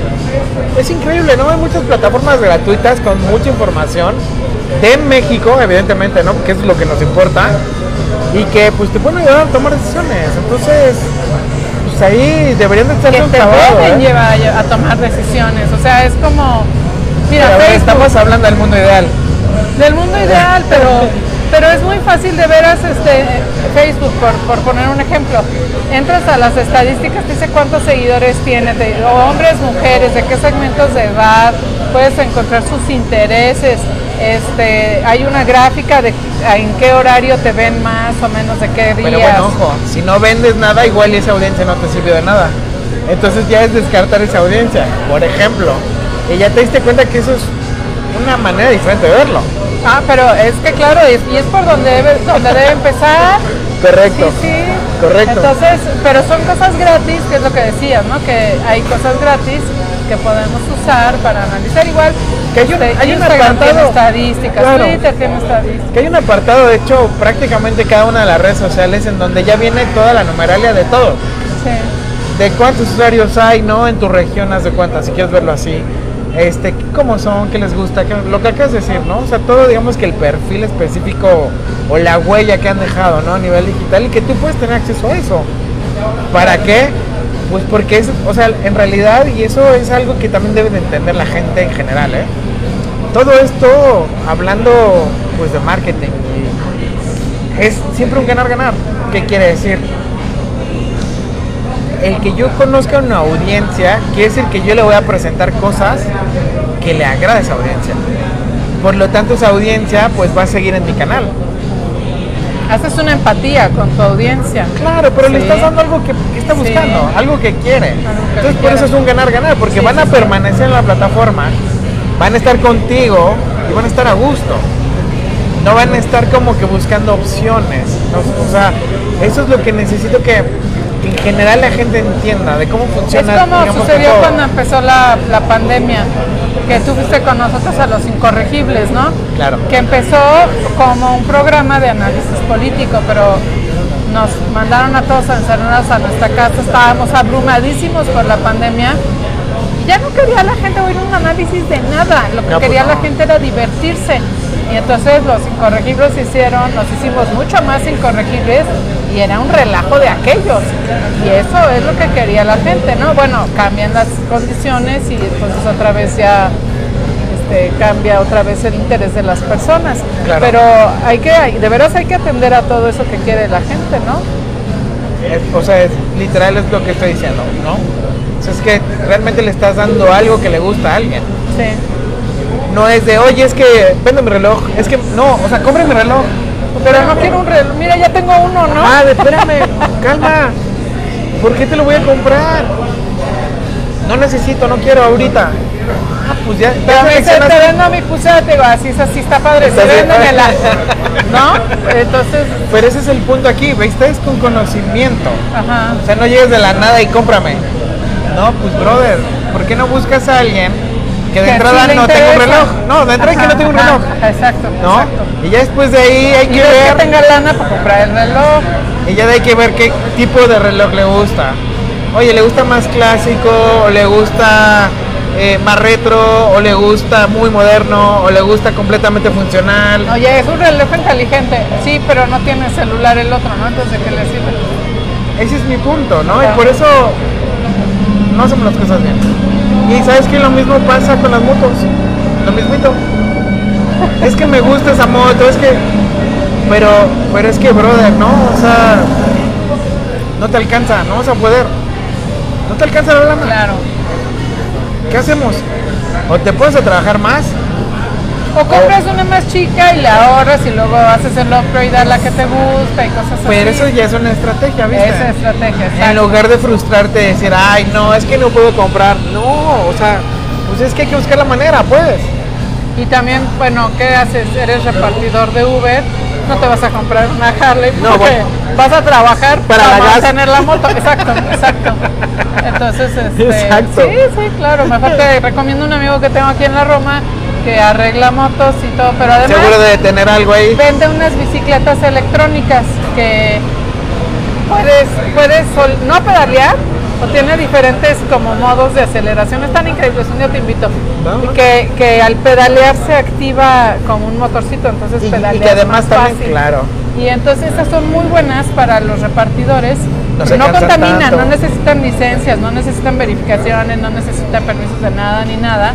Speaker 2: es increíble, ¿no? Hay muchas plataformas gratuitas con mucha información de México, evidentemente, ¿no? Porque eso es lo que nos importa. Y que pues te pueden ayudar a tomar decisiones. Entonces, pues ahí deberían de estar
Speaker 1: que
Speaker 2: un
Speaker 1: te
Speaker 2: clavado,
Speaker 1: pueden
Speaker 2: ¿eh?
Speaker 1: llevar a, tomar decisiones. O sea, es como, mira,
Speaker 2: Pero
Speaker 1: Facebook,
Speaker 2: estamos hablando del mundo ideal.
Speaker 1: Del mundo ideal, pero, pero es muy fácil de veras este, Facebook, por, por poner un ejemplo. Entras a las estadísticas, te dice cuántos seguidores tiene, de, hombres, mujeres, de qué segmentos de edad, puedes encontrar sus intereses. Este, hay una gráfica de en qué horario te ven más o menos de qué días.
Speaker 2: Pero bueno, ojo, si no vendes nada, igual esa audiencia no te sirvió de nada. Entonces ya es descartar esa audiencia. Por ejemplo, y ya te diste cuenta que eso es una manera diferente de verlo.
Speaker 1: Ah, pero es que claro, es- y es por donde debe, donde debe empezar.
Speaker 2: Correcto.
Speaker 1: Sí, sí.
Speaker 2: Correcto.
Speaker 1: Entonces, pero son cosas gratis, que es lo que decías, ¿no? Que hay cosas gratis que podemos usar para analizar igual.
Speaker 2: Que hay un-
Speaker 1: este,
Speaker 2: hay un
Speaker 1: Instagram tiene
Speaker 2: apartado-
Speaker 1: estadísticas,
Speaker 2: Claro.
Speaker 1: Twitter tiene estadísticas.
Speaker 2: Que hay un apartado, de hecho, prácticamente cada una de las redes sociales en donde ya viene toda la numeralia de todo.
Speaker 1: Sí.
Speaker 2: De cuántos usuarios hay, ¿no? En tu región, haz de cuenta, si quieres verlo así. Este, cómo son, qué les gusta, qué- lo que acabas de decir, ¿no? O sea, todo, digamos que el perfil específico o la huella que han dejado, ¿no? A nivel digital y que tú puedes tener acceso a eso. ¿Para qué? Pues porque es, o sea, en realidad, y eso es algo que también debe de entender la gente en general, ¿eh? Todo esto, hablando pues de marketing, es siempre un ganar-ganar. ¿Qué quiere decir? El que yo conozca una audiencia quiere decir que yo le voy a presentar cosas que le agrada a esa audiencia. Por lo tanto, esa audiencia pues va a seguir en mi canal.
Speaker 1: Haces una empatía con tu audiencia.
Speaker 2: Claro, pero le estás dando algo que, que está
Speaker 1: Sí.
Speaker 2: buscando, algo que quiere.
Speaker 1: que
Speaker 2: Entonces, por
Speaker 1: quiere.
Speaker 2: eso es un ganar-ganar, porque
Speaker 1: Sí,
Speaker 2: van a permanecer en la plataforma, van a estar contigo y van a estar a gusto. No van a estar como que buscando opciones. ¿no? O sea, eso es lo que necesito que, que en general la gente entienda de cómo
Speaker 1: Es
Speaker 2: funciona.
Speaker 1: como
Speaker 2: digamos, que
Speaker 1: sucedió
Speaker 2: todo.
Speaker 1: cuando empezó la, la pandemia, que tú fuiste con nosotros a los incorregibles, ¿no?
Speaker 2: Claro.
Speaker 1: Que empezó como un programa de análisis político, pero nos mandaron a todos a encerrarnos a nuestra casa, estábamos abrumadísimos por la pandemia. Ya no quería la gente oír un análisis de nada, lo que
Speaker 2: No, pues
Speaker 1: quería la gente era divertirse. Y entonces los incorregibles hicieron, los hicimos mucho más incorregibles y era un relajo de aquellos. Y eso es lo que quería la gente, ¿no? Bueno, cambian las condiciones y entonces otra vez ya este, cambia otra vez el interés de las personas.
Speaker 2: Claro.
Speaker 1: Pero hay que, de veras hay que atender a todo eso que quiere la gente, ¿no?
Speaker 2: Es- o sea, es- literal es lo que estoy diciendo, ¿no? O sea, es que realmente le estás dando algo que le gusta a alguien.
Speaker 1: Sí.
Speaker 2: No es de, oye, es que vendo mi reloj. Es que, no, o sea, compre mi reloj.
Speaker 1: Pero no quiero un reloj. Mira, ya tengo uno, ¿no?
Speaker 2: Ah, espérame, calma. ¿Por qué te lo voy a comprar? No necesito, no quiero ahorita. Ah, pues ya,
Speaker 1: Pero me dice,
Speaker 2: seleccionaste.
Speaker 1: te vendo mi pulsera, te digo, así así, está padre,
Speaker 2: Está
Speaker 1: véndemela. ¿No? Entonces,
Speaker 2: Pero ese es el punto aquí, ¿viste? Es con conocimiento.
Speaker 1: ajá.
Speaker 2: O sea, no llegues de la nada y cómprame. No, pues brother, ¿por qué no buscas a alguien que de
Speaker 1: Que
Speaker 2: entrada no tenga un reloj? No, de entrada que no tenga un
Speaker 1: Ajá,
Speaker 2: reloj.
Speaker 1: ajá, Exacto,
Speaker 2: ¿No?
Speaker 1: exacto.
Speaker 2: Y ya después de ahí hay que ver.
Speaker 1: que tenga lana para comprar el reloj.
Speaker 2: Y ya de ahí hay que ver qué tipo de reloj le gusta. Oye, ¿le gusta más clásico? ¿O le gusta eh, más retro? ¿O le gusta muy moderno? ¿O le gusta completamente funcional?
Speaker 1: Oye, es un reloj inteligente. Sí, pero no tiene celular el otro, ¿no? Entonces, ¿de qué le sirve?
Speaker 2: Ese es mi punto, ¿no? Y
Speaker 1: Ajá.
Speaker 2: por eso no hacemos las cosas bien. Y sabes que lo mismo pasa con las motos. Lo mismito. Es que me gusta esa moto, es que. Pero, pero es que, brother, ¿no? O sea, no te alcanza, no vas a poder. No te alcanza la lana.
Speaker 1: Claro.
Speaker 2: ¿Qué hacemos? O te pones a trabajar más,
Speaker 1: O compras una más chica y la ahorras y luego haces el upgrade a la que te gusta y cosas así.
Speaker 2: pero eso ya es una estrategia, ¿viste?
Speaker 1: Esa estrategia,
Speaker 2: En
Speaker 1: exacto.
Speaker 2: lugar de frustrarte y decir, ay, no, es que no puedo comprar. No, o sea, pues es que hay que buscar la manera, pues.
Speaker 1: Y también, bueno, ¿qué haces? Eres repartidor de Uber, no te vas a comprar una Harley
Speaker 2: No, bueno.
Speaker 1: vas a trabajar
Speaker 2: Para
Speaker 1: mantener la moto. Exacto, exacto. Entonces, este,
Speaker 2: Exacto.
Speaker 1: sí, sí, claro. Mejor te recomiendo un amigo que tengo aquí en la Roma que arregla motos y todo, pero además
Speaker 2: Seguro de tener algo ahí.
Speaker 1: vende unas bicicletas electrónicas que puedes, puedes no pedalear o tiene diferentes como modos de aceleración. Están increíbles, un día te invito. Y que, que al pedalear se activa como un motorcito, entonces
Speaker 2: Y- y que además
Speaker 1: más
Speaker 2: también,
Speaker 1: fácil.
Speaker 2: claro.
Speaker 1: Y entonces esas son muy buenas para los repartidores.
Speaker 2: No
Speaker 1: No, contaminan,
Speaker 2: tanto.
Speaker 1: no necesitan licencias, no necesitan verificaciones, no necesitan permisos de nada ni nada.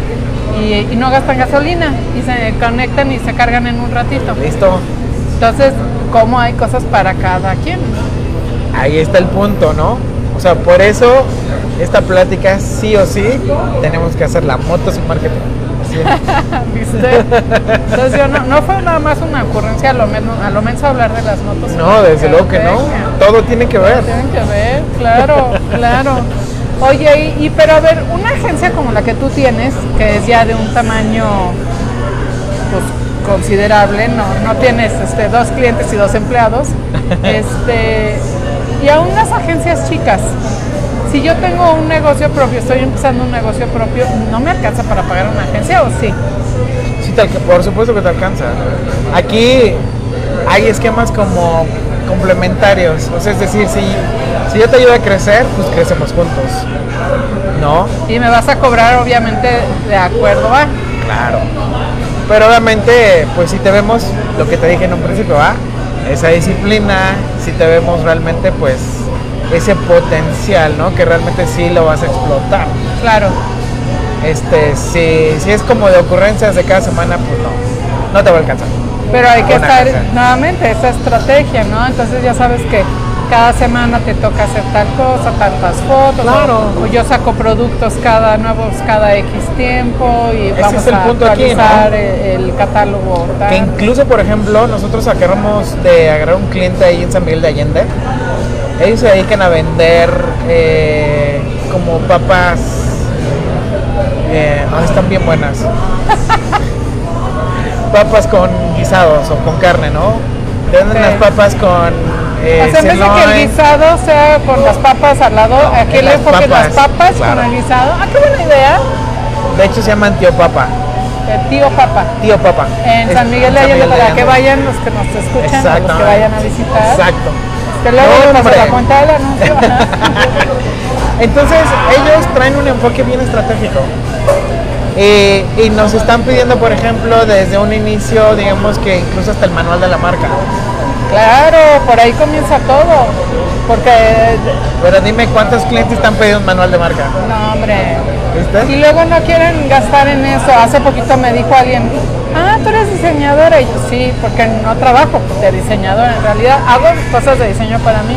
Speaker 1: Y, y no gastan gasolina y se conectan y se cargan en un ratito.
Speaker 2: Listo.
Speaker 1: Entonces, ¿cómo hay cosas para cada quien?
Speaker 2: Ahí está el punto, ¿no? O sea, por eso esta plática sí o sí tenemos que hacer la moto sin marketing. Sí.
Speaker 1: ¿Viste? Entonces, yo no, no fue nada más una ocurrencia a lo menos, a lo menos hablar de las motos.
Speaker 2: No, desde luego que no. Todo tiene que ver.
Speaker 1: Tienen que ver, claro, claro. Oye, y, y pero a ver, una agencia como la que tú tienes, que es ya de un tamaño pues considerable, no, no tienes este, dos clientes y dos empleados, este, y aún las agencias chicas, si yo tengo un negocio propio, estoy empezando un negocio propio, ¿no me alcanza para pagar una agencia o sí?
Speaker 2: Sí, te por supuesto que te alcanza. Aquí hay esquemas como complementarios. O sea, es decir, si, si yo te ayudo a crecer, pues crecemos juntos. ¿No?
Speaker 1: Y me vas a cobrar obviamente de acuerdo a...
Speaker 2: Claro. Pero obviamente, pues si te vemos, lo que te dije en un principio, ¿va? Esa disciplina, si te vemos realmente, pues ese potencial, ¿no? Que realmente sí lo vas a explotar.
Speaker 1: Claro.
Speaker 2: Este, si, si es como de ocurrencias de cada semana, pues no, no te va a alcanzar.
Speaker 1: Pero hay que estar
Speaker 2: cosa.
Speaker 1: nuevamente esa estrategia, ¿no? Entonces ya sabes que cada semana te toca hacer tal cosa, tantas fotos,
Speaker 2: Claro.
Speaker 1: o, o yo saco productos cada nuevos cada X tiempo y
Speaker 2: Ese
Speaker 1: vamos
Speaker 2: es el
Speaker 1: a
Speaker 2: punto aquí, ¿no?
Speaker 1: actualizar el, el catálogo tal.
Speaker 2: Que incluso, por ejemplo, nosotros acabamos de agarrar un cliente ahí en San Miguel de Allende. Ellos se dedican a vender eh, como papas. Eh, están bien buenas. papas con guisados o con carne, ¿no? Te venden las papas con. Eh,
Speaker 1: o sea, en vez de que el guisado sea con las papas al lado, aquí
Speaker 2: en
Speaker 1: le enfoques las
Speaker 2: papas, claro.
Speaker 1: con el guisado. Ah, qué buena idea.
Speaker 2: De hecho, se llaman tío papa.
Speaker 1: El tío papa.
Speaker 2: Tío papa.
Speaker 1: En San Miguel de Allende, para que vayan los que nos escuchan, los que vayan a visitar.
Speaker 2: Exacto.
Speaker 1: Que luego
Speaker 2: No, hombre.
Speaker 1: la cuenta del anuncio.
Speaker 2: Entonces, ellos traen un enfoque bien estratégico. Eh, y nos están pidiendo, por ejemplo, desde un inicio, digamos que incluso hasta el manual de la marca.
Speaker 1: Claro, por ahí comienza todo. Porque.
Speaker 2: Pero dime cuántos clientes están pidiendo un manual de marca.
Speaker 1: No, hombre. Y luego no quieren gastar en eso. Hace poquito me dijo alguien, ah, tú eres diseñadora. Y yo, sí, porque no trabajo de diseñadora. En realidad hago cosas de diseño para mí.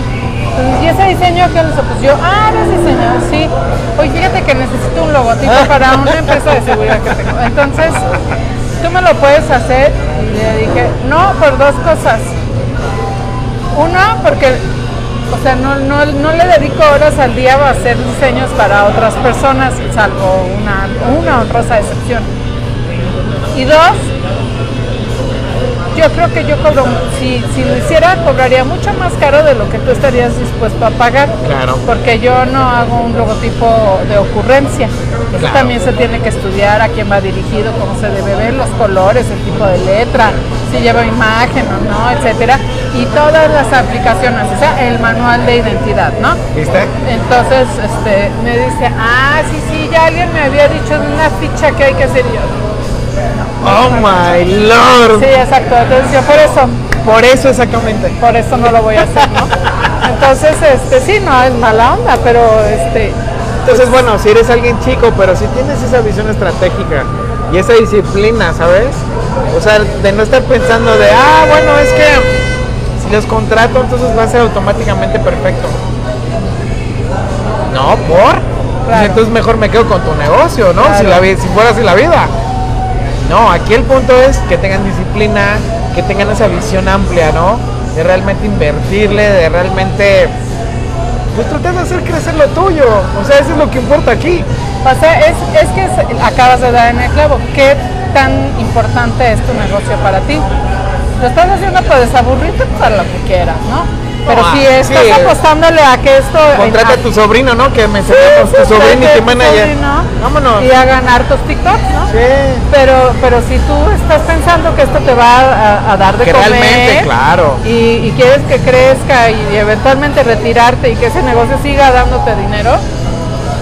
Speaker 1: Entonces, ¿y ese diseño qué les Pues yo, ah, eres diseñador, sí. Oye, fíjate que necesito un logotipo para una empresa de seguridad que tengo. Entonces, tú me lo puedes hacer. Y le dije, no, por dos cosas. Uno, porque, o sea, no, no, no le dedico horas al día a hacer diseños para otras personas, salvo una, una honrosa excepción. Y dos, yo creo que yo cobro, si, si lo hiciera, cobraría mucho más caro de lo que tú estarías dispuesto a pagar.
Speaker 2: Claro.
Speaker 1: Porque yo no hago un logotipo de ocurrencia. Eso
Speaker 2: Claro.
Speaker 1: también se tiene que estudiar a quién va dirigido, cómo se debe ver, los colores, el tipo de letra, si lleva imagen o no, etcétera. Y todas las aplicaciones, o sea, el manual de identidad, ¿no?
Speaker 2: ¿Viste?
Speaker 1: Entonces, este, me dice, ah, sí, sí, ya alguien me había dicho de una ficha que hay que hacer yo.
Speaker 2: Oh my lord.
Speaker 1: Sí, exacto. Entonces yo por eso,
Speaker 2: Por eso exactamente.
Speaker 1: por eso no lo voy a hacer, ¿no? Entonces, este, sí, no es mala onda, pero este,
Speaker 2: Entonces, bueno, si eres alguien chico, pero si tienes esa visión estratégica y esa disciplina, ¿sabes? O sea, de no estar pensando de, ah, bueno, es que si los contrato, entonces va a ser automáticamente perfecto. No, por.
Speaker 1: Claro.
Speaker 2: Entonces mejor me quedo con tu negocio, ¿no? Si, la, vi- si fuera así la vida. No, aquí el punto es que tengan disciplina, que tengan esa visión amplia, ¿no? De realmente invertirle, de realmente pues tratar de hacer crecer lo tuyo. O sea, eso es lo que importa aquí.
Speaker 1: o sea, es, es que acabas de dar en el clavo. ¿Qué tan importante es tu negocio para ti? Lo estás haciendo para desaburrirte para lo que quieras, ¿no? Pero
Speaker 2: No,
Speaker 1: si
Speaker 2: ah,
Speaker 1: estás
Speaker 2: sí.
Speaker 1: apostándole a que esto...
Speaker 2: Contrata a tu sobrino, ¿no? Que me enseñamos tu
Speaker 1: Sí,
Speaker 2: sobrino y tu
Speaker 1: tu
Speaker 2: manager.
Speaker 1: sobrino
Speaker 2: Vámonos.
Speaker 1: Y a ganar tus TikToks, ¿no?
Speaker 2: Sí.
Speaker 1: Pero, pero si tú estás pensando que esto te va a, a dar de
Speaker 2: Que
Speaker 1: comer
Speaker 2: realmente, claro.
Speaker 1: y, y quieres que crezca y eventualmente retirarte y que ese negocio siga dándote dinero,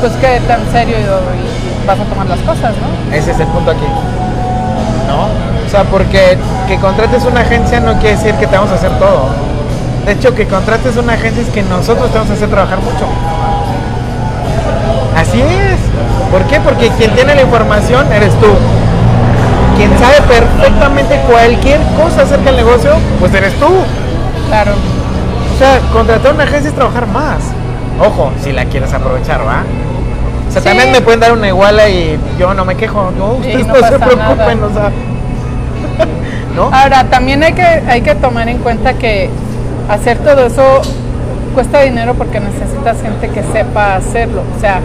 Speaker 1: pues qué tan serio y vas a tomar las cosas, ¿no?
Speaker 2: Ese es el punto aquí. ¿No? O sea, porque que contrates una agencia no quiere decir que te vamos a hacer todo. De hecho, que contrates una agencia es que nosotros te vamos a hacer trabajar mucho. Así es. ¿Por qué? Porque quien tiene la información eres tú. Quien sabe perfectamente cualquier cosa acerca del negocio, pues eres tú.
Speaker 1: Claro.
Speaker 2: O sea, contratar una agencia es trabajar más. Ojo, si la quieres aprovechar, ¿va? O sea,
Speaker 1: Sí.
Speaker 2: también me pueden dar una iguala y yo no me quejo. No,
Speaker 1: Sí,
Speaker 2: ustedes
Speaker 1: no
Speaker 2: no, se preocupen,
Speaker 1: nada.
Speaker 2: o sea. ¿No?
Speaker 1: Ahora, también hay que, hay que tomar en cuenta que hacer todo eso cuesta dinero porque necesitas gente que sepa hacerlo. O sea,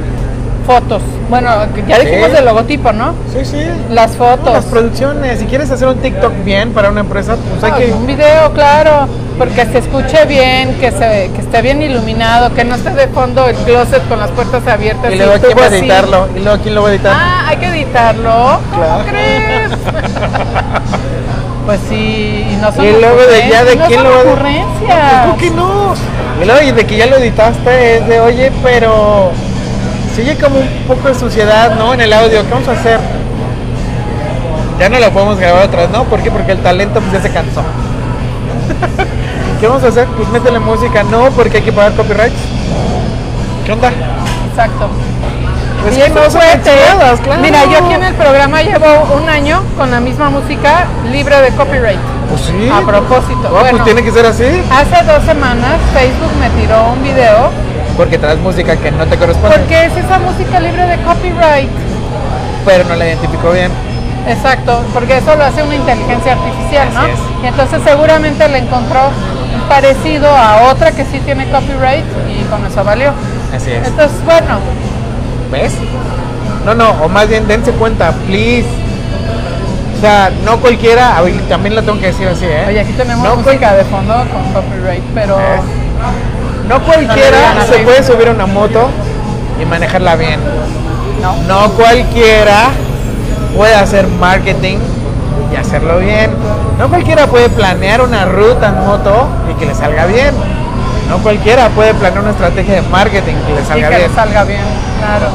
Speaker 1: fotos. Bueno, ya dijimos
Speaker 2: Sí.
Speaker 1: del logotipo, ¿no?
Speaker 2: Sí, sí.
Speaker 1: Las fotos.
Speaker 2: Las producciones. Si quieres hacer un TikTok bien para una empresa, pues hay
Speaker 1: Ah,
Speaker 2: que.
Speaker 1: Un video, claro, porque se escuche bien, que se que esté bien iluminado, que no esté de fondo el closet con las puertas abiertas.
Speaker 2: Y luego quién va a editarlo. Y luego quién lo va a editar.
Speaker 1: Ah, hay que editarlo. ¿Cómo
Speaker 2: Claro.
Speaker 1: crees? pues sí, no son
Speaker 2: y luego de ya de
Speaker 1: no
Speaker 2: quién lo va a
Speaker 1: ocurrencias.
Speaker 2: ¿Por qué no? Y luego y de que ya lo editaste es de, oye, pero se oye como un poco de suciedad, ¿no? En el audio, ¿qué vamos a hacer? Ya no lo podemos grabar otra vez, ¿no? ¿Por qué? Porque el talento pues ya se cansó. ¿Qué vamos a hacer? Pues métele música, no, porque hay que pagar copyrights. ¿Qué onda?
Speaker 1: Exacto.
Speaker 2: Pues
Speaker 1: eso
Speaker 2: no claro.
Speaker 1: Mira, yo aquí en el programa llevo un año con la misma música libre de copyright.
Speaker 2: Pues sí.
Speaker 1: A propósito.
Speaker 2: Ah,
Speaker 1: bueno,
Speaker 2: pues tiene que ser así.
Speaker 1: hace dos semanas Facebook me tiró un video
Speaker 2: Porque traes música que no te corresponde.
Speaker 1: porque es esa música libre de copyright.
Speaker 2: Pero no la identificó bien.
Speaker 1: Exacto, porque eso lo hace una inteligencia artificial, ¿no?
Speaker 2: Es.
Speaker 1: Y entonces seguramente le encontró parecido a otra que sí tiene copyright y con eso valió.
Speaker 2: Así es.
Speaker 1: Entonces, bueno,
Speaker 2: ¿Ves? No, no, o más bien dense cuenta, please. O sea, no cualquiera, también lo tengo que decir así, ¿eh?
Speaker 1: oye, aquí tenemos
Speaker 2: no,
Speaker 1: música de fondo con copyright, pero
Speaker 2: no cualquiera se puede subir a una moto y manejarla bien.
Speaker 1: no.
Speaker 2: No cualquiera puede hacer marketing y hacerlo bien. No cualquiera puede planear una ruta en moto y que le salga bien. No cualquiera puede planear una estrategia de marketing y que le
Speaker 1: Y
Speaker 2: salga
Speaker 1: que
Speaker 2: bien.
Speaker 1: le salga bien, claro.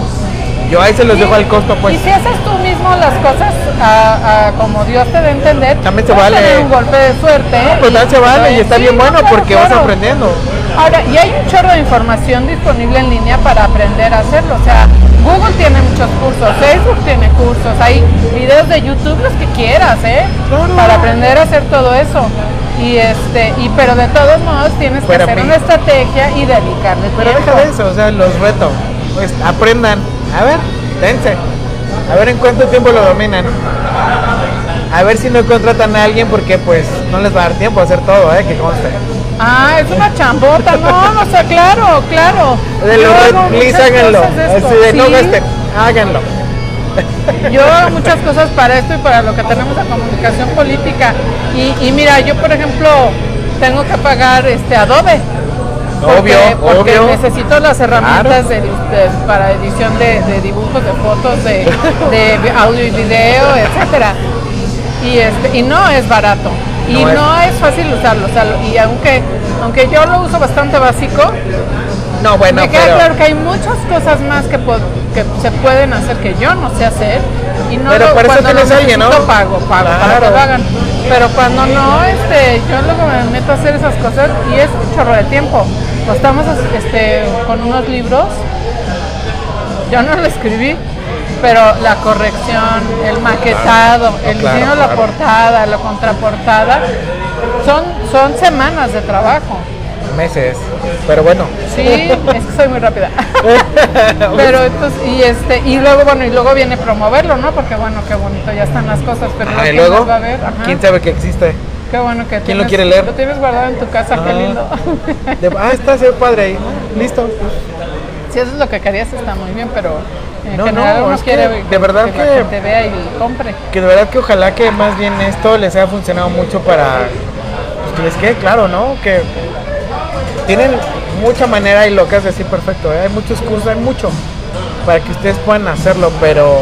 Speaker 2: Yo ahí se los
Speaker 1: Y-
Speaker 2: dejo al costo, pues.
Speaker 1: Y si haces tú mismo las cosas a- a como Dios te dé a entender,
Speaker 2: También se vale.
Speaker 1: tener un golpe de suerte.
Speaker 2: pero también se vale y está
Speaker 1: sí,
Speaker 2: bien
Speaker 1: no,
Speaker 2: bueno
Speaker 1: claro,
Speaker 2: porque vas aprendiendo.
Speaker 1: Ahora, y hay un chorro de información disponible en línea para aprender a hacerlo. O sea, Google tiene muchos cursos, Facebook tiene cursos, hay videos de YouTube, los que quieras, ¿eh?
Speaker 2: Claro.
Speaker 1: Para aprender a hacer todo eso. Y este, y pero de todos modos tienes que
Speaker 2: Pero
Speaker 1: hacer una estrategia y dedicarle
Speaker 2: Pero
Speaker 1: tiempo.
Speaker 2: deja de eso, o sea, los reto. Pues aprendan. A ver, dense. A ver en cuánto tiempo lo dominan. A ver si no contratan a alguien porque pues no les va a dar tiempo a hacer todo, eh, que conste.
Speaker 1: Ah, es una chambota, no, no, sea, claro, claro.
Speaker 2: De
Speaker 1: Yo
Speaker 2: los
Speaker 1: hago
Speaker 2: red, please háganlo.
Speaker 1: de
Speaker 2: de no
Speaker 1: sí.
Speaker 2: gasten, háganlo.
Speaker 1: Yo hago muchas cosas para esto y para lo que tenemos la comunicación política. Y, y mira, yo por ejemplo tengo que pagar este Adobe. Porque,
Speaker 2: Obvio,
Speaker 1: porque
Speaker 2: obvio.
Speaker 1: necesito las herramientas de, de- para edición de, de dibujos, de fotos, de, de audio y video, etcétera. Y este, y no es barato. Y
Speaker 2: No
Speaker 1: no
Speaker 2: es.
Speaker 1: es, fácil usarlo. o sea, y aunque, aunque yo lo uso bastante básico,
Speaker 2: No, bueno,
Speaker 1: me queda
Speaker 2: pero,
Speaker 1: claro que hay muchas cosas más que, que se pueden hacer que yo no sé hacer y no
Speaker 2: Pero
Speaker 1: lo,
Speaker 2: eso tienes alguien, ¿no?
Speaker 1: pago, pago para que lo hagan. Pero cuando no, este, yo luego me meto a hacer esas cosas y es un chorro de tiempo. Estamos este, con unos libros, yo no lo escribí, pero la corrección, el maquetado, el
Speaker 2: claro,
Speaker 1: diseño de la portada, la contraportada, son, son semanas de trabajo.
Speaker 2: meses. Pero bueno.
Speaker 1: Sí, es que soy muy rápida. pero entonces, y este, y luego, bueno, y luego viene promoverlo, ¿no? Porque bueno, qué bonito, ya están las cosas, pero
Speaker 2: Ajá, y
Speaker 1: ¿quién
Speaker 2: luego,
Speaker 1: va a ver?
Speaker 2: ¿quién sabe que existe?
Speaker 1: Qué bueno que
Speaker 2: ¿Quién lo
Speaker 1: tienes-
Speaker 2: quiere leer?
Speaker 1: Lo tienes guardado en tu casa, qué
Speaker 2: Ah.
Speaker 1: lindo.
Speaker 2: De- ah, está, se ve padre ahí. Listo.
Speaker 1: si eso es lo que querías, está muy bien, pero en
Speaker 2: No,
Speaker 1: general
Speaker 2: no,
Speaker 1: uno
Speaker 2: es que
Speaker 1: quiere
Speaker 2: de verdad
Speaker 1: que,
Speaker 2: que-
Speaker 1: la gente vea y compre.
Speaker 2: Que de verdad que ojalá que más bien esto les haya funcionado mucho para pues, que les quede claro, ¿no? Que tienen mucha manera y lo que es decir perfecto, ¿eh? hay muchos cursos, hay mucho para que ustedes puedan hacerlo, pero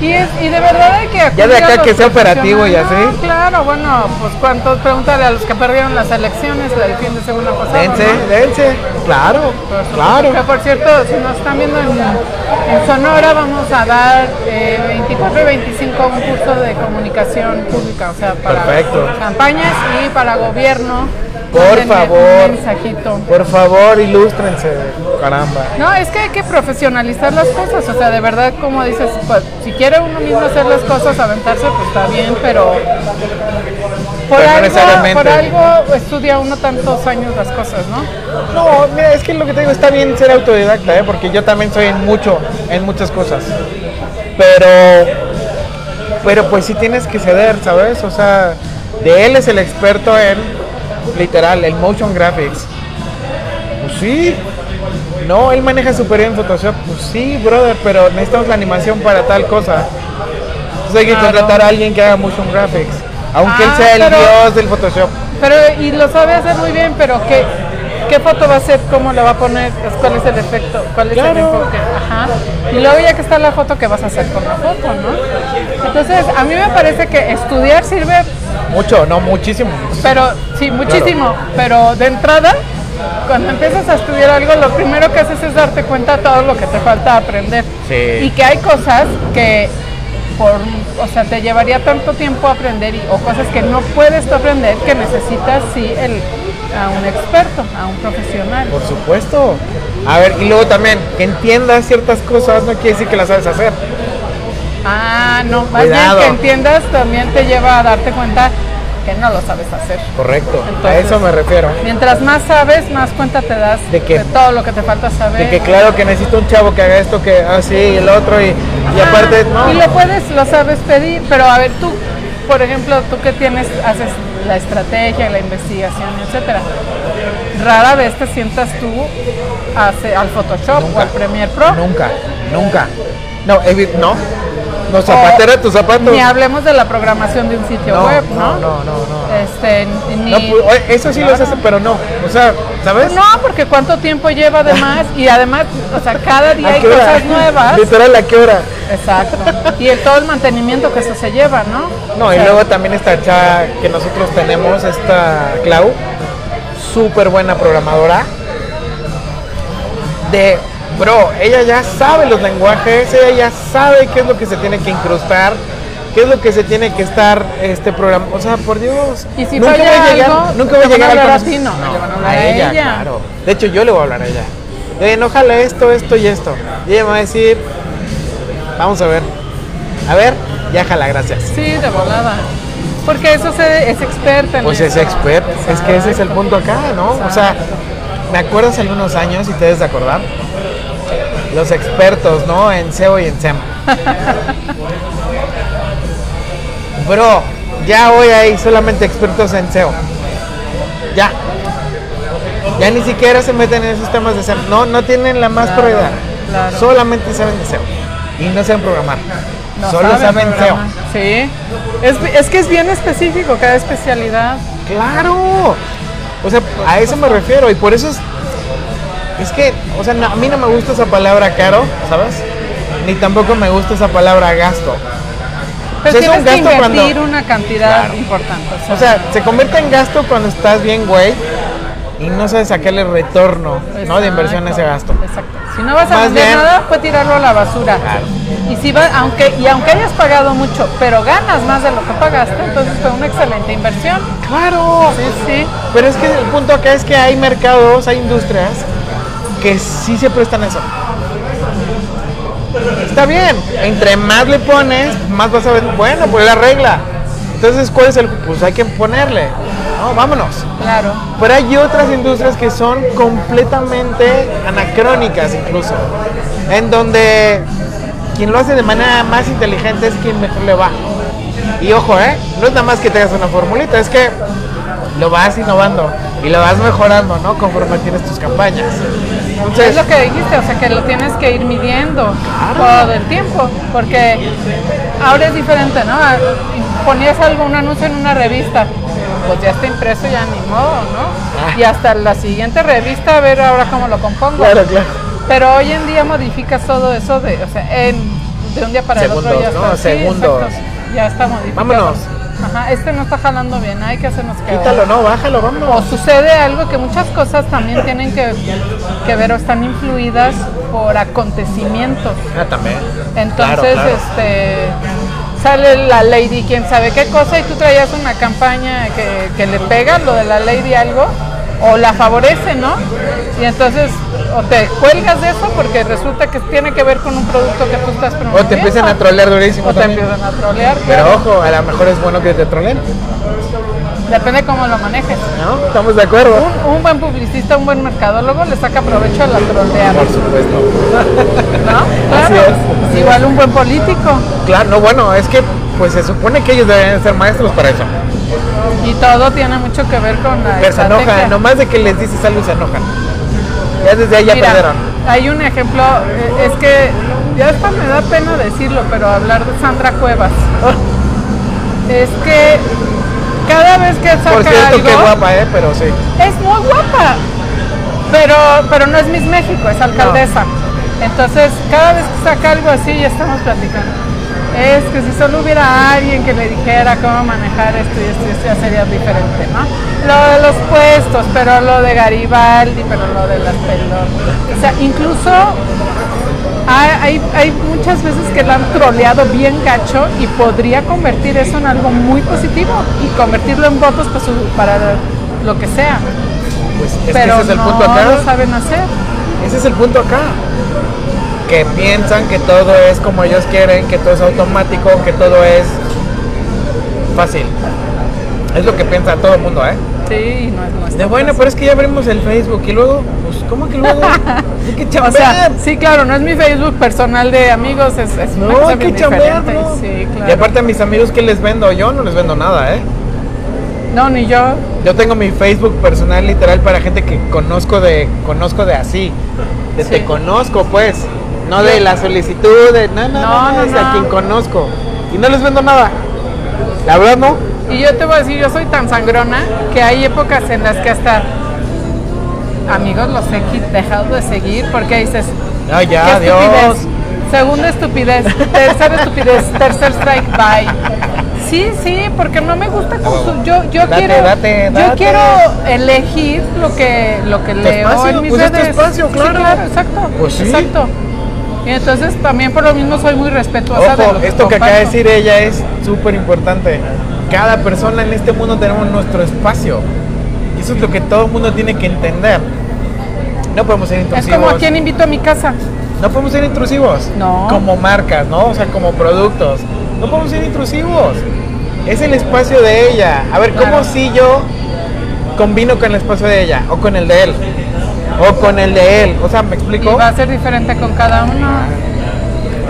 Speaker 1: Y, es, y de verdad hay que
Speaker 2: Ya de acá que sea operativo y así.
Speaker 1: No, claro, bueno, pues cuántos, pregúntale a los que perdieron las elecciones del fin de semana pasado.
Speaker 2: dense,
Speaker 1: ¿no?
Speaker 2: dense, claro,
Speaker 1: Por
Speaker 2: claro.
Speaker 1: Que por cierto, si nos están viendo en, en Sonora, vamos a dar eh, 24 y 25 un curso de comunicación pública, o sea, para
Speaker 2: Perfecto.
Speaker 1: campañas y para gobierno.
Speaker 2: Por favor.
Speaker 1: Un mensajito.
Speaker 2: Por favor, ilústrense, caramba.
Speaker 1: No, es que hay que profesionalizar las cosas, o sea, de verdad, como dices, pues, si quiere uno mismo hacer las cosas, aventarse, pues está bien, pero por, algo, por algo estudia uno tantos años las cosas, ¿no?
Speaker 2: No, mira, es que lo que te digo está bien ser autodidacta, ¿eh? porque yo también soy en mucho, en muchas cosas. Pero, pero pues sí tienes que ceder, ¿sabes? O sea, de él es el experto en, literal, el motion graphics. Pues sí. No, él maneja superior en Photoshop. Pues sí, brother, pero necesitamos la animación para tal cosa. Entonces hay que
Speaker 1: Claro.
Speaker 2: contratar a alguien que haga motion graphics. Aunque él
Speaker 1: Ah,
Speaker 2: sea el
Speaker 1: pero-
Speaker 2: dios del Photoshop.
Speaker 1: Pero, y lo sabe hacer muy bien, pero ¿qué, qué foto va a hacer? ¿Cómo la va a poner? ¿Cuál es el efecto? ¿Cuál es el enfoque? Ajá. Y luego ya que está la foto, ¿qué vas a hacer con la foto, no? Entonces, a mí me parece que estudiar sirve,
Speaker 2: Mucho, no, muchísimo.
Speaker 1: pero sí, muchísimo, pero de entrada, cuando empiezas a estudiar algo, lo primero que haces es darte cuenta de todo lo que te falta aprender.
Speaker 2: Sí.
Speaker 1: Y que hay cosas que por, o sea, te llevaría tanto tiempo aprender y- o cosas que no puedes tú aprender que necesitas sí el, a un experto, a un profesional.
Speaker 2: Por supuesto. A ver, y luego también, que entiendas ciertas cosas no quiere decir que las sabes hacer.
Speaker 1: Ah, no, más
Speaker 2: Cuidado.
Speaker 1: bien que entiendas también te lleva a darte cuenta que no lo sabes hacer.
Speaker 2: Correcto. a eso me refiero.
Speaker 1: Mientras más sabes, más cuenta te das
Speaker 2: ¿De qué?
Speaker 1: todo lo que te falta saber.
Speaker 2: De que claro que necesito un chavo que haga esto, que así, y el otro, y, y
Speaker 1: Ajá,
Speaker 2: aparte, no.
Speaker 1: Y lo puedes, lo sabes pedir, pero a ver, tú, por ejemplo, tú que tienes, haces la estrategia, la investigación, etcétera. Rara vez te sientas tú a hacer- al Photoshop o al Premiere Pro.
Speaker 2: Nunca, nunca. No, no. No, zapatera tu zapato.
Speaker 1: Ni hablemos de la programación de un sitio
Speaker 2: No,
Speaker 1: web,
Speaker 2: no,
Speaker 1: ¿no?
Speaker 2: no, no.
Speaker 1: Este, ni,
Speaker 2: No, pues, eso sí lo
Speaker 1: Claro.
Speaker 2: hace, pero no. O sea, ¿sabes?
Speaker 1: No, porque cuánto tiempo lleva además y además, o sea, cada día
Speaker 2: ¿A
Speaker 1: hay
Speaker 2: hora?
Speaker 1: cosas nuevas.
Speaker 2: Literal, ¿a qué hora?
Speaker 1: Exacto. Y el, todo el mantenimiento que eso se lleva, ¿no?
Speaker 2: No,
Speaker 1: O
Speaker 2: y luego también esta chava que nosotros tenemos, esta Clau, súper buena programadora. De Bro, ella ya sabe los lenguajes, ella ya sabe qué es lo que se tiene que incrustar, qué es lo que se tiene que estar este programa. O sea, por Dios.
Speaker 1: Y si
Speaker 2: nunca voy a llegar,
Speaker 1: algo,
Speaker 2: nunca voy a
Speaker 1: van a
Speaker 2: llegar al
Speaker 1: hablar a ti, no, le van a hablar
Speaker 2: a
Speaker 1: a
Speaker 2: ella,
Speaker 1: ella.
Speaker 2: claro. De hecho, yo le voy a hablar a ella. De enójala esto, esto y esto. Y ella me va a decir, vamos a ver. A ver, ya jala, gracias.
Speaker 1: Sí, de volada. Porque eso se, es experta en
Speaker 2: Pues es
Speaker 1: eso.
Speaker 2: expert, es que ese es el punto acá, ¿no? O sea, me acuerdo hace algunos años, y te debes de acordar, los expertos, ¿no? En SEO y en SEM. Bro, ya hoy hay solamente expertos en SEO. Ya. Ya ni siquiera se meten en esos temas de SEM. No, no tienen la más
Speaker 1: Claro,
Speaker 2: prioridad.
Speaker 1: claro.
Speaker 2: Solamente saben de SEO. Y no saben programar.
Speaker 1: No
Speaker 2: Solo saben, SEO.
Speaker 1: programar. Sí. Es, es que es bien específico cada especialidad.
Speaker 2: Claro. O sea, a eso me refiero y por eso es es que, o sea, no- a mí no me gusta esa palabra caro, ¿sabes? Ni tampoco me gusta esa palabra gasto.
Speaker 1: Pero
Speaker 2: sea, es un
Speaker 1: tienes que
Speaker 2: gasto
Speaker 1: invertir
Speaker 2: cuando-
Speaker 1: una cantidad
Speaker 2: Claro.
Speaker 1: importante.
Speaker 2: O sea, se convierte en gasto cuando estás bien, güey, y no sabes sacarle retorno, ¿no? De inversión a ese gasto.
Speaker 1: Exacto. Si no vas a vender
Speaker 2: bien-
Speaker 1: nada, pues tirarlo a la basura.
Speaker 2: Claro.
Speaker 1: Y si va, aunque y aunque hayas pagado mucho, pero ganas más de lo que pagaste, entonces fue una excelente inversión.
Speaker 2: Claro.
Speaker 1: Sí, sí.
Speaker 2: Pero es que el punto acá es que hay mercados, hay industrias que sí se prestan eso. Está bien, entre más le pones, más vas a ver, bueno, pues la regla. Entonces, ¿cuál es el? Pues hay que ponerle. No, vámonos.
Speaker 1: Claro.
Speaker 2: Pero hay otras industrias que son completamente anacrónicas incluso, en donde quien lo hace de manera más inteligente es quien mejor le va. Y ojo, ¿eh? No es nada más que te hagas una formulita, es que lo vas innovando y lo vas mejorando, ¿no? Conforme tienes tus campañas. Entonces,
Speaker 1: Es lo que dijiste, o sea que lo tienes que ir midiendo todo el tiempo, porque ahora es diferente, ¿no? Ponías algún anuncio en una revista, pues ya está impreso, ya ni modo, ¿no?
Speaker 2: Ah.
Speaker 1: Y hasta la siguiente revista a ver ahora cómo lo compongo.
Speaker 2: claro, claro.
Speaker 1: Pero hoy en día modificas todo eso de, o sea, en- de un día para el otro ya
Speaker 2: ¿no?
Speaker 1: está. sí,
Speaker 2: Segundos.
Speaker 1: exacto, ya está modificado.
Speaker 2: Vámonos.
Speaker 1: Ajá, este no está jalando bien, hay que hacernos que
Speaker 2: Quítalo, no, bájalo,
Speaker 1: o
Speaker 2: vámonos.
Speaker 1: sucede algo que muchas cosas también tienen que, que ver o están influidas por acontecimientos.
Speaker 2: Ah, también.
Speaker 1: Entonces,
Speaker 2: Claro, claro.
Speaker 1: este sale la lady, quién sabe qué cosa, y tú traías una campaña que, que le pega lo de la lady algo, o la favorece, ¿no? Y entonces, o te cuelgas de eso porque resulta que tiene que ver con un producto que tú estás promoviendo.
Speaker 2: O te empiezan a trolear durísimo
Speaker 1: O te empiezan a trolear.
Speaker 2: Pero
Speaker 1: claro.
Speaker 2: ojo, a lo mejor es bueno que te troleen,
Speaker 1: Depende cómo lo manejes.
Speaker 2: ¿no? Estamos de acuerdo.
Speaker 1: Un, un buen publicista, un buen mercadólogo le saca provecho a la troleada,
Speaker 2: Por supuesto.
Speaker 1: Claro.
Speaker 2: es.
Speaker 1: Igual un buen político.
Speaker 2: Claro, no, bueno, es que pues se supone que ellos deben ser maestros para eso.
Speaker 1: Y todo tiene mucho que ver con la
Speaker 2: Pero se enojan, nomás de que les dices algo y se enojan. Ya desde ahí ya
Speaker 1: Mira,
Speaker 2: perdieron.
Speaker 1: hay un ejemplo, eh, es que ya hasta me da pena decirlo, pero hablar de Sandra Cuevas. Es que cada vez que saca
Speaker 2: Por cierto,
Speaker 1: algo,
Speaker 2: qué guapa, ¿eh? Pero sí.
Speaker 1: es muy guapa, pero, pero no es Miss México, es alcaldesa. Entonces, cada vez que saca algo así, ya estamos platicando. Es que si solo hubiera alguien que le dijera cómo manejar esto y esto, y esto ya sería diferente, ¿no? Lo de los puestos, pero lo de Garibaldi, pero lo de las pelotas. O sea, incluso hay, hay, hay muchas veces que la han troleado bien gacho y podría convertir eso en algo muy positivo y convertirlo en votos para, su- para lo que sea.
Speaker 2: Pues es que
Speaker 1: pero
Speaker 2: ese es el
Speaker 1: no
Speaker 2: punto acá.
Speaker 1: lo saben hacer.
Speaker 2: Ese es el punto acá. Que piensan que todo es como ellos quieren, que todo es automático, que todo es fácil. Es lo que piensa todo el mundo, ¿eh?
Speaker 1: Sí, no es nuestro.
Speaker 2: De bueno, pero es que ya abrimos el Facebook y luego, pues, ¿cómo que luego? Hay que
Speaker 1: O
Speaker 2: chambear.
Speaker 1: sea, sí, claro, no es mi Facebook personal de amigos, es, es una
Speaker 2: no,
Speaker 1: cosa
Speaker 2: hay que
Speaker 1: bien
Speaker 2: chambear,
Speaker 1: diferente.
Speaker 2: ¿no?
Speaker 1: Sí, claro.
Speaker 2: Y aparte a mis amigos, ¿qué les vendo? Yo no les vendo nada, ¿eh?
Speaker 1: No, ni yo.
Speaker 2: Yo tengo mi Facebook personal literal para gente que conozco de conozco de así. De
Speaker 1: Sí.
Speaker 2: te conozco, pues. No de la solicitud, de no, no, no,
Speaker 1: No,
Speaker 2: no,
Speaker 1: no,
Speaker 2: es a quien conozco. Y no les vendo nada. La verdad no.
Speaker 1: Y yo te voy a decir, yo soy tan sangrona que hay épocas en las que hasta amigos los he dejado de seguir porque dices,
Speaker 2: No,
Speaker 1: ¿qué
Speaker 2: ya? Dios.
Speaker 1: Segunda estupidez, tercera estupidez, tercer strike, bye. Sí, sí, porque no me gusta
Speaker 2: huevo.
Speaker 1: consumir. Yo, yo
Speaker 2: Date,
Speaker 1: quiero,
Speaker 2: date,
Speaker 1: yo quiero elegir lo que, lo que leo
Speaker 2: espacio,
Speaker 1: en mis
Speaker 2: pues es
Speaker 1: redes.
Speaker 2: espacio,
Speaker 1: Sí,
Speaker 2: claro.
Speaker 1: claro, exacto.
Speaker 2: Pues sí.
Speaker 1: Exacto. Y entonces también por lo mismo soy muy respetuosa de
Speaker 2: Ojo,
Speaker 1: lo
Speaker 2: esto que acaba de decir ella es súper importante. Cada persona en este mundo tenemos nuestro espacio. Y eso es lo que todo el mundo tiene que entender. No podemos ser
Speaker 1: Es
Speaker 2: intrusivos.
Speaker 1: como a quien invito a mi casa.
Speaker 2: No podemos ser intrusivos.
Speaker 1: No.
Speaker 2: Como marcas, ¿no? O sea, como productos. No podemos ser intrusivos. Es el espacio de ella. A ver, ¿cómo
Speaker 1: Claro.
Speaker 2: si yo combino con el espacio de ella? O con el de él. O con el de él. O sea, ¿me
Speaker 1: Y
Speaker 2: explico?
Speaker 1: va a ser diferente con cada uno.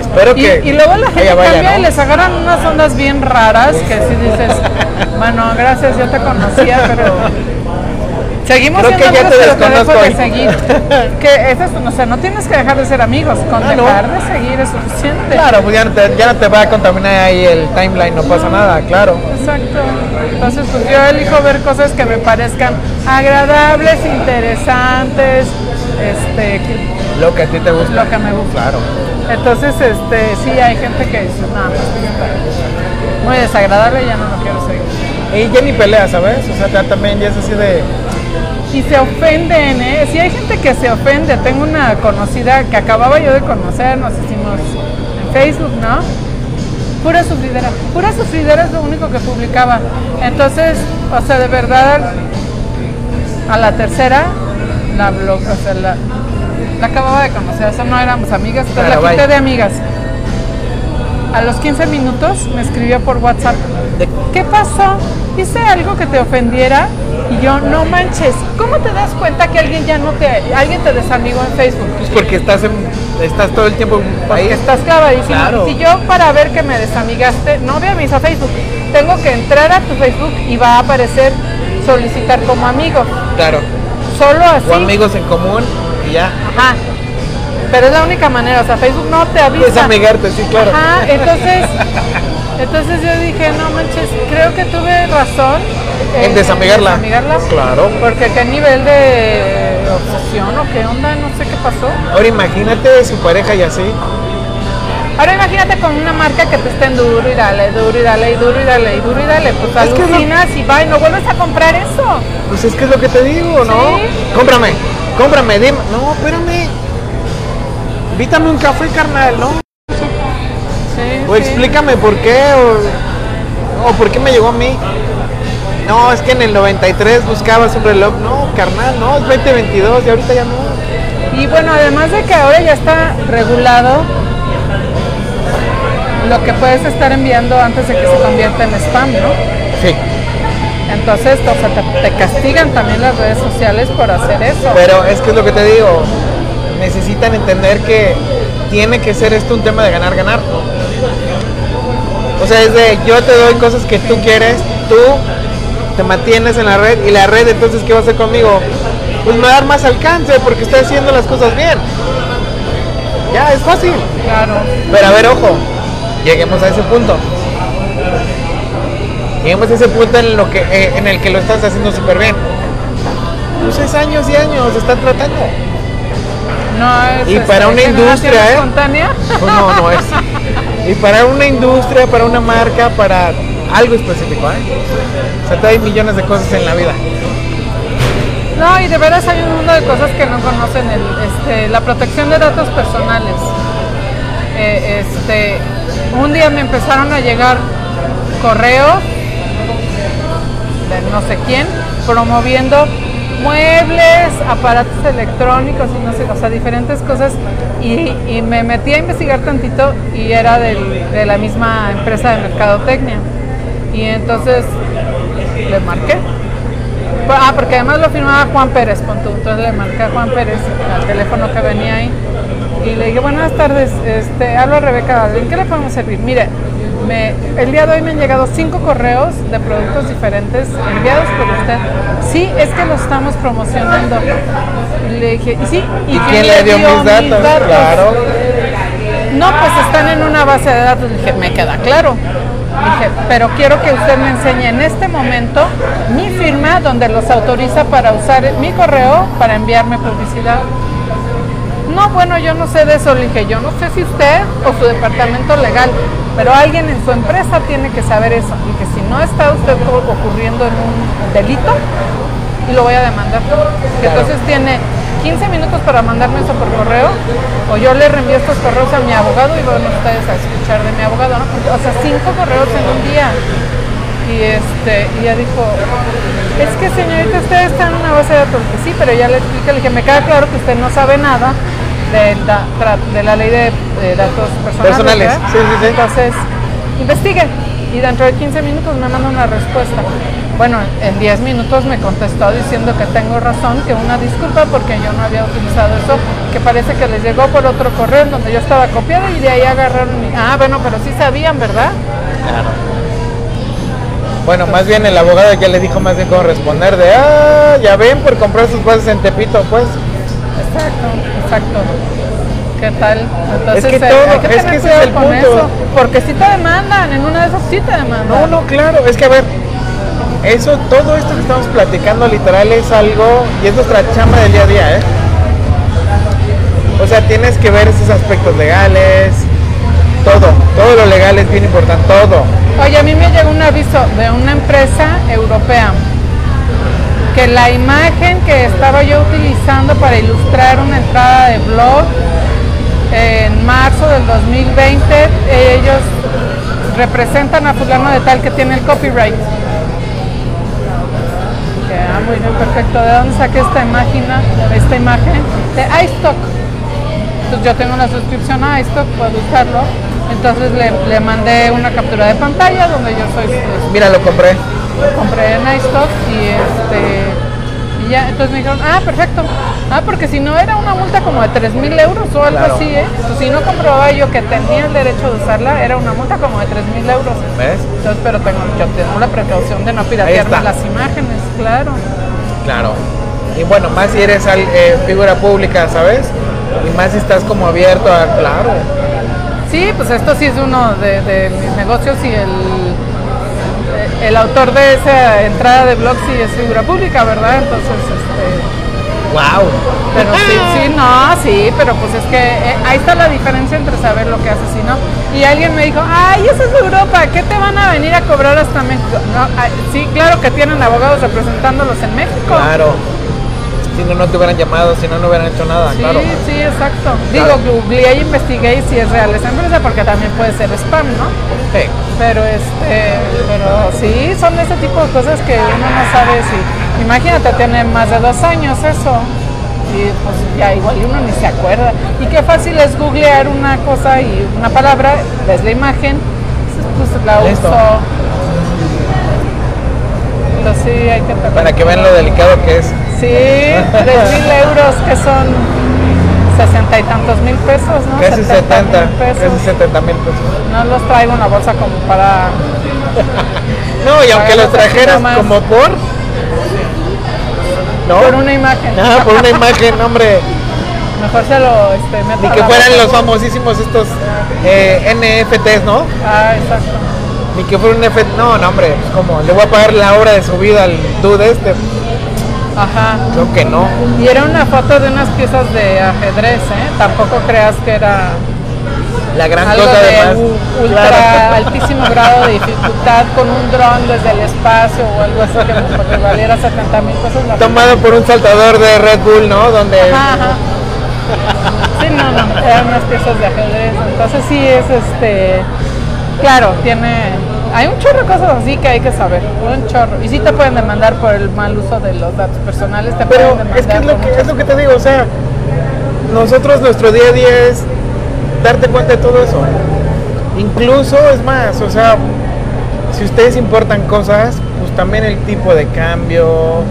Speaker 2: Espero
Speaker 1: Y,
Speaker 2: que.
Speaker 1: y luego la gente
Speaker 2: vaya,
Speaker 1: cambia
Speaker 2: ¿no?
Speaker 1: y les agarran unas ondas bien raras que si dices, bueno, gracias, yo te conocía, pero seguimos
Speaker 2: Creo que
Speaker 1: siendo
Speaker 2: ya te
Speaker 1: amigos, pero te dejo de seguir. que eso es, o sea, no tienes que dejar de ser amigos, con
Speaker 2: Ah, ¿no?
Speaker 1: dejar de seguir es suficiente.
Speaker 2: Claro, pues ya no, te, ya no te va a contaminar ahí el timeline, no pasa nada, claro.
Speaker 1: Exacto. Entonces, pues yo elijo ver cosas que me parezcan agradables, interesantes, este, que-
Speaker 2: Lo que a ti te gusta.
Speaker 1: lo que me gusta.
Speaker 2: Claro.
Speaker 1: Entonces, este, sí hay gente que dice, no, pues, muy desagradable, ya no lo quiero seguir.
Speaker 2: Y ya ni pelea, ¿sabes? O sea, ya también ya es así de.
Speaker 1: Y se ofenden, ¿eh? Sí hay gente que se ofende. Tengo una conocida que acababa yo de conocer, nos hicimos en Facebook, ¿no? Pura sufridera. Pura sufridera es lo único que publicaba. Entonces, o sea, de verdad, a la tercera, la blog, o sea, la, la acababa de conocer. O sea, no éramos amigas,
Speaker 2: Claro,
Speaker 1: la quité de amigas. A los 15 minutos me escribió por WhatsApp. ¿Qué pasó? Hice algo que te ofendiera y yo, no manches, ¿cómo te das cuenta que alguien ya no te, alguien te desamigó en Facebook?
Speaker 2: Pues porque estás en, estás todo el tiempo ahí.
Speaker 1: Porque estás clavadísimo.
Speaker 2: Claro.
Speaker 1: Y si yo para ver que me desamigaste, no veo mis a Facebook, tengo que entrar a tu Facebook y va a aparecer solicitar como amigo.
Speaker 2: Claro.
Speaker 1: Solo así.
Speaker 2: O amigos en común y ya.
Speaker 1: Ajá. Pero es la única manera, o sea, Facebook no te avisa.
Speaker 2: Desamigarte, sí, claro.
Speaker 1: Ajá, entonces, entonces yo dije, no manches, creo que tuve razón
Speaker 2: En desamigarla.
Speaker 1: desamigarla.
Speaker 2: Claro.
Speaker 1: Porque qué nivel de obsesión o qué onda, no sé qué pasó.
Speaker 2: Ahora imagínate su pareja y así.
Speaker 1: Ahora imagínate con una marca que te estén duro y dale, duro y dale, y duro y dale, y duro y dale. Pues
Speaker 2: es lo-
Speaker 1: alucinas y va y no vuelves a comprar eso.
Speaker 2: Pues es que es lo que te digo, ¿no?
Speaker 1: Sí.
Speaker 2: Cómprame, cómprame, dime. No, espérame. Invítame un café, carnal, ¿no?
Speaker 1: Sí,
Speaker 2: O
Speaker 1: sí.
Speaker 2: explícame por qué, o, o por qué me llegó a mí. No, es que en el 93 buscabas un reloj. No, carnal, no, es 2022 y ahorita ya no.
Speaker 1: Y bueno, además de que ahora ya está regulado lo que puedes estar enviando antes de que se convierta en spam, ¿no?
Speaker 2: Sí,
Speaker 1: Entonces, o sea, te, te castigan también las redes sociales por hacer eso.
Speaker 2: pero es que es lo que te digo. Necesitan entender que tiene que ser esto un tema de ganar, ganar. O sea, es de yo te doy cosas que tú quieres, tú te mantienes en la red y la red entonces ¿qué va a hacer conmigo? Pues me va a dar más alcance porque estoy haciendo las cosas bien. Ya, es fácil.
Speaker 1: Claro.
Speaker 2: Pero a ver, ojo, lleguemos a ese punto. Lleguemos a ese punto en, lo que, eh, en el que lo estás haciendo súper bien. Pues es años y años, están tratando.
Speaker 1: No es
Speaker 2: Y para una industria, ¿eh?
Speaker 1: espontánea.
Speaker 2: Pues no, no es. Y para una industria, para una marca, para algo específico, ¿eh? O sea, hay millones de cosas en la vida.
Speaker 1: No, y de veras hay un mundo de cosas que no conocen. El, este, la protección de datos personales. Eh, este, un día me empezaron a llegar correos de no sé quién promoviendo muebles, aparatos electrónicos y no sé, o sea, diferentes cosas. Y, me metí a investigar tantito y era de la misma empresa de mercadotecnia. Y entonces le marqué. Ah, porque además lo firmaba Juan Pérez, pon tú. Entonces le marqué a Juan Pérez al teléfono que venía ahí. Y le dije, buenas tardes, este, hablo a Rebeca, ¿en qué le podemos servir? Mire, me, el día de hoy me han llegado cinco correos de productos diferentes enviados por usted. Sí, es que lo estamos promocionando. Y le dije, ¿y sí?
Speaker 2: ¿Y quién le dio mis datos? Claro.
Speaker 1: No, pues están en una base de datos. Le dije, me queda claro. Dije, pero quiero que usted me enseñe en este momento mi firma donde los autoriza para usar mi correo para enviarme publicidad. no, bueno, yo no sé de eso. Le dije, yo no sé si usted o su departamento legal, pero alguien en su empresa tiene que saber eso. Y que si no está usted ocurriendo en un delito, y lo voy a demandar. Que entonces tiene 15 minutos para mandarme eso por correo, o yo le reenvío estos correos a mi abogado y van ustedes a escuchar de mi abogado, ¿no? o sea, cinco correos en un día. Y este, y ella dijo, es que señorita, usted está en una base de datos. Sí, pero ya le expliqué, le dije, me queda claro que usted no sabe nada de la, de la ley de, datos personales.
Speaker 2: Sí, sí, sí.
Speaker 1: Entonces, investigue. Y dentro de 15 minutos me manda una respuesta. Bueno, en 10 minutos me contestó diciendo que tengo razón, que una disculpa porque yo no había utilizado eso, que parece que les llegó por otro correo en donde yo estaba copiada y de ahí agarraron mi... Ah, bueno, pero sí sabían, ¿verdad?
Speaker 2: Claro. Bueno, más bien el abogado ya le dijo más bien cómo responder de, ah, ya ven por comprar sus bases en Tepito, pues.
Speaker 1: Exacto, exacto. ¿Qué tal?
Speaker 2: Entonces, es que, todo, hay que es que ese es el punto. Eso,
Speaker 1: porque si te demandan, en una de esas sí te demandan.
Speaker 2: No, no, claro, es que a ver, eso, todo esto que estamos platicando literal es algo, y es nuestra chamba del día a día, ¿eh? O sea, tienes que ver esos aspectos legales, todo, todo lo legal es bien importante, todo.
Speaker 1: Oye, a mí me llegó un aviso de una empresa europea que la imagen que estaba yo utilizando para ilustrar una entrada de blog en marzo del 2020, ellos representan a fulano de tal que tiene el copyright. Ah, muy bien, perfecto. ¿De dónde saqué esta imagen? Esta imagen de iStock. Entonces yo tengo una suscripción a iStock, puedo usarlo. Entonces le, mandé una captura de pantalla donde yo soy. Pues,
Speaker 2: Mira, lo compré.
Speaker 1: Lo compré en iStock y este ya, entonces me dijeron, ah, perfecto. Ah, porque si no era una multa como de 3 mil euros o algo así, ¿eh? Pues si no comprobaba yo que tenía el derecho de usarla, era una multa como de 3 mil euros.
Speaker 2: ¿Ves?
Speaker 1: Entonces, pero tengo, yo tengo la precaución de no piratear las imágenes, claro.
Speaker 2: Claro. Y bueno, más si eres eh, figura pública, ¿sabes? Y más si estás como abierto a, claro.
Speaker 1: Sí, pues esto sí es uno de, de mis negocios y el el autor de esa entrada de blog sí es figura pública, ¿verdad? Entonces, este...
Speaker 2: Wow.
Speaker 1: Pero sí, sí, no, sí, pero pues es que eh, ahí está la diferencia entre saber lo que haces y no. Y alguien me dijo, ay, eso es Europa, ¿qué te van a venir a cobrar hasta México? No, sí, claro que tienen abogados representándolos en México.
Speaker 2: Claro si no, no te hubieran llamado, si no, no hubieran hecho nada,
Speaker 1: sí,
Speaker 2: claro.
Speaker 1: Sí, exacto. Digo, googleé y investigué si es real esa empresa, porque también puede ser spam, ¿no?
Speaker 2: Sí.
Speaker 1: Pero, este, pero sí, son ese tipo de cosas que uno no sabe si... Imagínate, tiene más de dos años eso. Y pues ya igual uno ni se acuerda. Y qué fácil es googlear una cosa y una palabra, ves la imagen, pues la uso sí, hay que
Speaker 2: Para que vean lo delicado que es.
Speaker 1: Sí, 3 mil euros que son sesenta y tantos mil pesos, ¿no?
Speaker 2: Casi 70, pesos. casi 70 mil pesos.
Speaker 1: No los traigo en la bolsa como para...
Speaker 2: no, y aunque los trajeras como por...
Speaker 1: ¿No? Por una imagen.
Speaker 2: Ah, por una imagen, hombre.
Speaker 1: Mejor se lo este, meto
Speaker 2: Ni que fueran los famosísimos estos eh, NFTs, ¿no?
Speaker 1: Ah, exacto.
Speaker 2: Ni que fuera un F. No, no, hombre. Como le voy a pagar la hora de su vida al dude este.
Speaker 1: Ajá.
Speaker 2: Creo que no.
Speaker 1: Y era una foto de unas piezas de ajedrez, ¿eh? Tampoco creas que era.
Speaker 2: La gran cosa de
Speaker 1: ultra altísimo grado de dificultad con un dron desde el espacio o algo así que valiera 70 mil pesos.
Speaker 2: Tomado por un saltador de Red Bull, ¿no? Donde.
Speaker 1: Ajá, Sí, no, no, eran unas piezas de ajedrez. Entonces sí es este. Claro, tiene hay un chorro de cosas así que hay que saber, un chorro. Y sí te pueden demandar por el mal uso de los datos personales, te
Speaker 2: Pero
Speaker 1: pueden
Speaker 2: es que es lo que, es lo que te digo, o sea, nosotros nuestro día a día es darte cuenta de todo eso. Incluso es más, o sea, si ustedes importan cosas, pues también el tipo de cambio,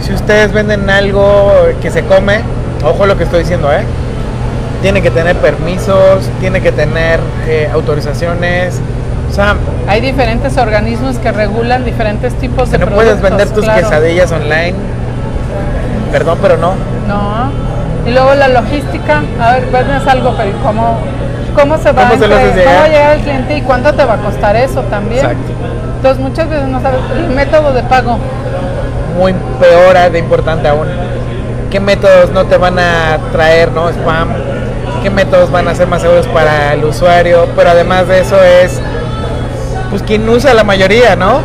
Speaker 2: si ustedes venden algo que se come, ojo lo que estoy diciendo, ¿eh? Tiene que tener permisos, tiene que tener eh, autorizaciones,
Speaker 1: hay diferentes organismos que regulan diferentes tipos de
Speaker 2: no
Speaker 1: productos.
Speaker 2: puedes vender tus quesadillas online. Perdón, pero no.
Speaker 1: No. Y luego la logística, a ver, vendes algo, pero ¿cómo, cómo se va,
Speaker 2: ¿Cómo, se
Speaker 1: entre,
Speaker 2: llegar?
Speaker 1: ¿cómo llegar al cliente y cuánto te va a costar eso también?
Speaker 2: Exacto.
Speaker 1: Entonces muchas veces no sabes el método de pago.
Speaker 2: Muy peor, de importante aún. ¿Qué métodos no te van a traer, no? Spam qué métodos van a ser más seguros para el usuario, pero además de eso es, pues, quien usa la mayoría, ¿no?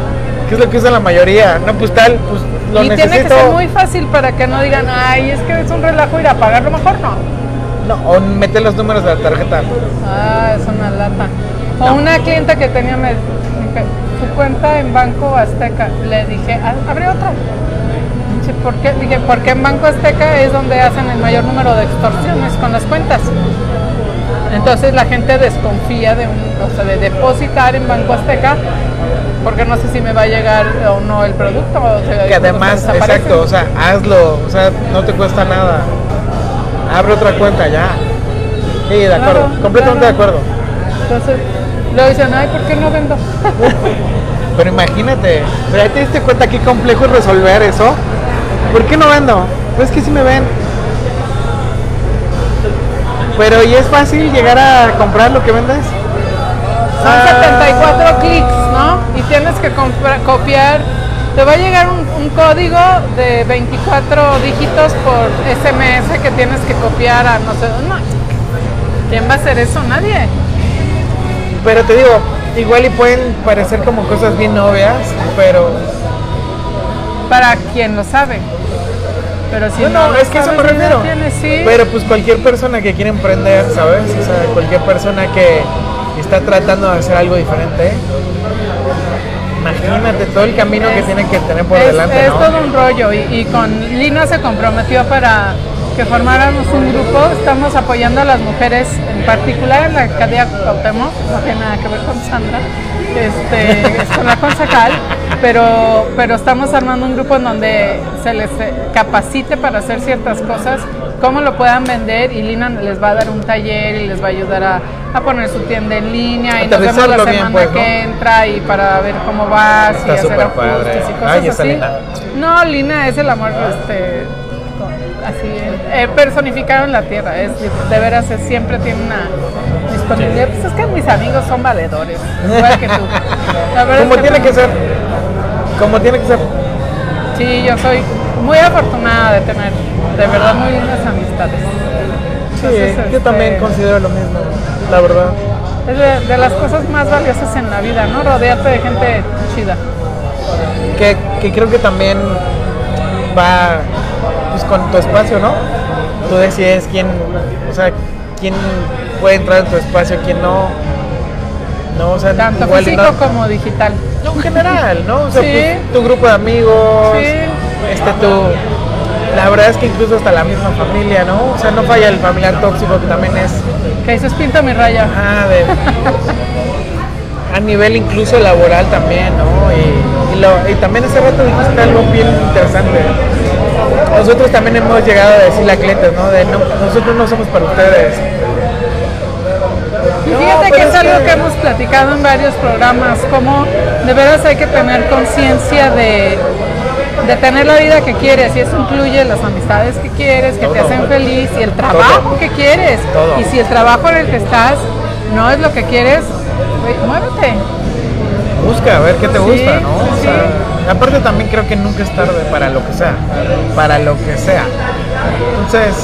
Speaker 2: ¿Qué es lo que usa la mayoría? No, pues tal, pues lo
Speaker 1: y
Speaker 2: necesito.
Speaker 1: tiene que ser muy fácil para que no digan, ay, es que es un relajo ir a pagarlo mejor, no.
Speaker 2: No, o meter los números de la tarjeta.
Speaker 1: Ah, es una lata. O una clienta que tenía me, su cuenta en Banco Azteca. Le dije, "Ah, abre otra. Dice, ¿por qué? Dije, porque en Banco Azteca es donde hacen el mayor número de extorsiones con las cuentas. Entonces la gente desconfía de, un, o sea, de depositar en Banco Azteca porque no sé si me va a llegar o no el producto. O sea,
Speaker 2: Que además, exacto, o sea, hazlo, o sea, no te cuesta nada. Abre otra cuenta ya. Sí, de acuerdo,
Speaker 1: Claro,
Speaker 2: completamente
Speaker 1: claro.
Speaker 2: de acuerdo.
Speaker 1: Entonces, luego dicen, ay, ¿por qué no vendo?
Speaker 2: Pero imagínate, pero ya te diste cuenta qué complejo es resolver eso. ¿Por qué no vendo? Pues es que sí me ven. Pero ¿y es fácil llegar a comprar lo que vendes?
Speaker 1: Son
Speaker 2: Ah.
Speaker 1: 74 clics, ¿no? Y tienes que copiar. Te va a llegar un, un código de 24 dígitos por SMS que tienes que copiar a no sé dónde. ¿Quién va a hacer eso? Nadie.
Speaker 2: Pero te digo, igual y pueden parecer como cosas bien obvias, pero
Speaker 1: Para quien lo sabe. Pero si
Speaker 2: no, es que eso me refiero.
Speaker 1: tienes, sí.
Speaker 2: Pero pues cualquier persona que quiere emprender, ¿sabes? O sea, cualquier persona que está tratando de hacer algo diferente. Imagínate todo el camino que tiene que tener por
Speaker 1: es,
Speaker 2: delante,
Speaker 1: es
Speaker 2: ¿no?
Speaker 1: todo un rollo y, y con Lina se comprometió para que formáramos un grupo. Estamos apoyando a las mujeres, en particular en la alcaldía Cuauhtémoc, no tiene nada que ver con Sandra, este, es con la concejal, pero, pero estamos armando un grupo en donde se les eh, capacite para hacer ciertas cosas, cómo lo puedan vender y Lina les va a dar un taller y les va a ayudar a, a poner su tienda en línea y nos vemos la
Speaker 2: bien,
Speaker 1: semana
Speaker 2: pues, ¿no?
Speaker 1: que entra y para ver cómo vas
Speaker 2: Está
Speaker 1: y hacer ajustes y cosas
Speaker 2: Ay,
Speaker 1: así.
Speaker 2: Lina.
Speaker 1: No, Lina es el amor, este, así, eh, personificado en la tierra. Es, de veras, es- siempre tiene una Pues es que mis amigos son valedores, igual que tú.
Speaker 2: Como
Speaker 1: es
Speaker 2: tiene que ser. Como tiene que ser.
Speaker 1: Sí, yo soy muy afortunada de tener, de verdad, muy lindas amistades.
Speaker 2: Sí, yo
Speaker 1: este,
Speaker 2: también considero lo mismo, la verdad.
Speaker 1: Es de, de las cosas más valiosas en la vida, ¿no? Rodearte de gente chida.
Speaker 2: Que, que creo que también va pues, con tu espacio, ¿no? Tú decides quién, o sea, quién puede entrar en tu espacio, quién no. No, o sea,
Speaker 1: Tanto
Speaker 2: igual
Speaker 1: físico
Speaker 2: no-
Speaker 1: como digital.
Speaker 2: No, en general, ¿no? O sea,
Speaker 1: Sí.
Speaker 2: pues, tu grupo de amigos,
Speaker 1: Sí.
Speaker 2: este, tu... La verdad es que incluso hasta la misma familia, ¿no? O sea, no falla el familiar tóxico que también es...
Speaker 1: Que dices, pinta mi raya.
Speaker 2: Ah, de... a nivel incluso laboral también, ¿no? Y, y lo- y también ese rato dijiste algo bien interesante. Nosotros también hemos llegado a decirle a clientes, ¿no? De no, nosotros no somos para ustedes.
Speaker 1: Fíjate que es algo
Speaker 2: que-
Speaker 1: hemos platicado en varios programas, como de veras hay que tener conciencia de, de tener la vida que quieres, y eso incluye las amistades que quieres, que te hacen feliz, y el trabajo
Speaker 2: Todo.
Speaker 1: que quieres.
Speaker 2: Todo.
Speaker 1: Y si el trabajo en el que estás no es lo que quieres, muévete.
Speaker 2: Busca a ver qué te
Speaker 1: Sí,
Speaker 2: gusta, ¿no?
Speaker 1: sí,
Speaker 2: O sea, aparte también creo que nunca es tarde para lo que sea. Para lo que sea. Entonces,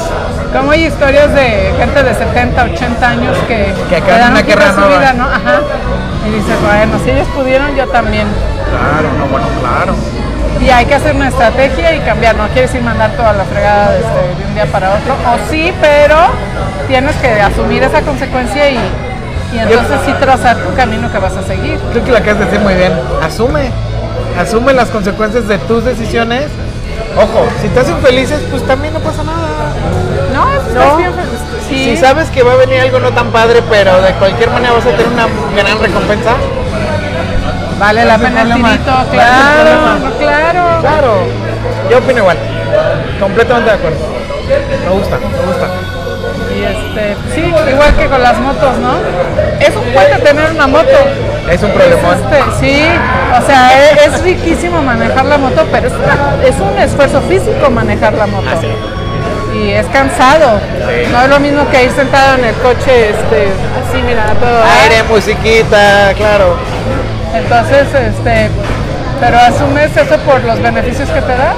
Speaker 1: Como hay historias de gente de 70, 80 años que,
Speaker 2: Que acaban una
Speaker 1: un giro a
Speaker 2: carrera
Speaker 1: su
Speaker 2: nueva.
Speaker 1: vida, ¿no? Ajá. Y dices, bueno, si ellos pudieron, yo también.
Speaker 2: claro, no, bueno, claro.
Speaker 1: Y hay que hacer una estrategia y cambiar. No quieres ir mandar toda la fregada este, de un día para otro. O sí, pero tienes que asumir esa consecuencia y, y entonces sí trazar tu camino que vas a seguir.
Speaker 2: Creo que lo acabas de decir muy bien. Asume. Asume las consecuencias de tus decisiones. Ojo, si te hacen felices, pues también no pasa nada.
Speaker 1: No. Sí.
Speaker 2: Si sabes que va a venir algo no tan padre, pero de cualquier manera vas a tener una gran recompensa.
Speaker 1: Vale la
Speaker 2: ¿Cuál es
Speaker 1: pena el
Speaker 2: problema?
Speaker 1: tirito,
Speaker 2: ¿Cuál es
Speaker 1: claro,
Speaker 2: problema?
Speaker 1: claro.
Speaker 2: Claro. Yo opino igual. Completamente de acuerdo. Me gusta, me gusta.
Speaker 1: Y este, sí, igual que con las motos, ¿no? Es un cuento tener una moto.
Speaker 2: Es un problemón.
Speaker 1: Este, sí, o sea, es, riquísimo manejar la moto, pero es, una- es un esfuerzo físico manejar la moto. Y es cansado.
Speaker 2: Sí.
Speaker 1: No es lo mismo que ir sentado en el coche, este, así, mira, todo.
Speaker 2: Aire, musiquita, claro.
Speaker 1: Entonces, este, pero asumes eso por los beneficios que te da.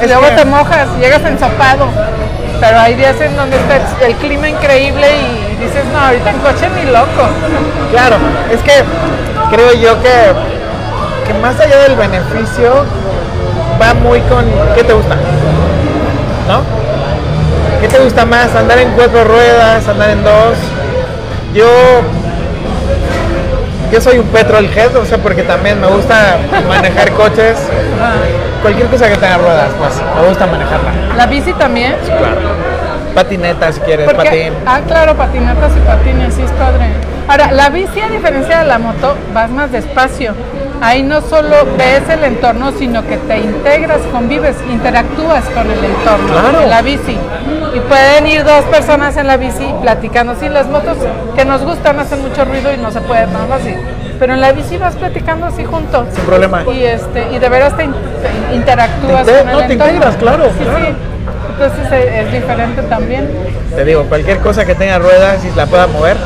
Speaker 1: Y
Speaker 2: Es
Speaker 1: luego
Speaker 2: que-
Speaker 1: te mojas, llegas ensopado. Pero hay días en donde está el clima increíble y dices, no, ahorita en coche ni loco.
Speaker 2: Claro, es que creo yo que, que más allá del beneficio va muy con qué te gusta, ¿no? ¿Qué te gusta más? ¿Andar en cuatro ruedas? ¿Andar en dos? Yo yo soy un petrol head, o sea, porque también me gusta manejar coches. Cualquier cosa que tenga ruedas, pues me gusta manejarla.
Speaker 1: ¿La bici también?
Speaker 2: Claro. Patineta si quieres,
Speaker 1: Porque-
Speaker 2: patín.
Speaker 1: Ah, claro, patinetas y patines, sí es padre. Ahora, la bici, a diferencia de la moto, vas más despacio. Ahí no solo ves el entorno, sino que te integras, convives, interactúas con el entorno
Speaker 2: Claro.
Speaker 1: en la bici. Y pueden ir dos personas en la bici platicando. Sí, las motos que nos gustan hacen mucho ruido y no se puede tan fácil. Pero en la bici vas platicando así juntos.
Speaker 2: Sin problema.
Speaker 1: Y, este, y de veras te, in- te interactúas
Speaker 2: Te inte-
Speaker 1: con el
Speaker 2: no, te integras, claro,
Speaker 1: Sí,
Speaker 2: claro.
Speaker 1: sí. Entonces es, es diferente también.
Speaker 2: Te digo, cualquier cosa que tenga ruedas y la pueda mover,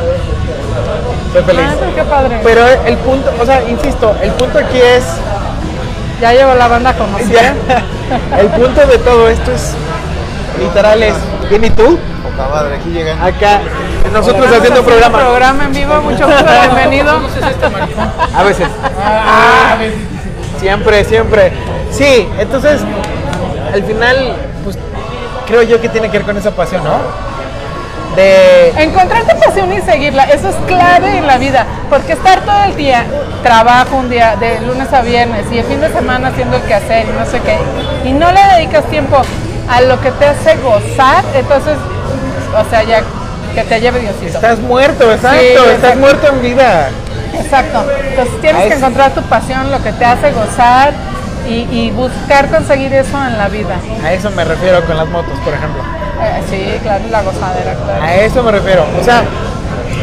Speaker 2: soy feliz.
Speaker 1: Ah, qué padre.
Speaker 2: Pero el punto, o sea, insisto, el punto aquí es,
Speaker 1: Ya llevo la banda conocida.
Speaker 2: ya, el punto de todo esto es, literal es, ¿bien y tú?
Speaker 3: Poca madre, aquí llegan.
Speaker 2: Acá, nosotros
Speaker 1: Estamos
Speaker 2: haciendo programa.
Speaker 1: programa en vivo, mucho gusto, bienvenido.
Speaker 2: A veces. Ah, siempre, siempre. Sí, entonces, al final, pues, creo yo que tiene que ver con esa pasión, ¿no? De...
Speaker 1: Encontrar tu pasión y seguirla, eso es clave en la vida, porque estar todo el día, trabajo un día, de lunes a viernes, y el fin de semana haciendo el quehacer y no sé qué, y no le dedicas tiempo a lo que te hace gozar, entonces, o sea, ya que te lleve Diosito.
Speaker 2: Estás muerto, exacto,
Speaker 1: Sí,
Speaker 2: estás muerto en vida.
Speaker 1: Exacto. Entonces tienes que encontrar tu pasión, lo que te hace gozar y, y buscar conseguir eso en la vida.
Speaker 2: A eso me refiero con las motos, por ejemplo.
Speaker 1: Eh, sí, claro, la gozadera, claro.
Speaker 2: A eso me refiero. O sea,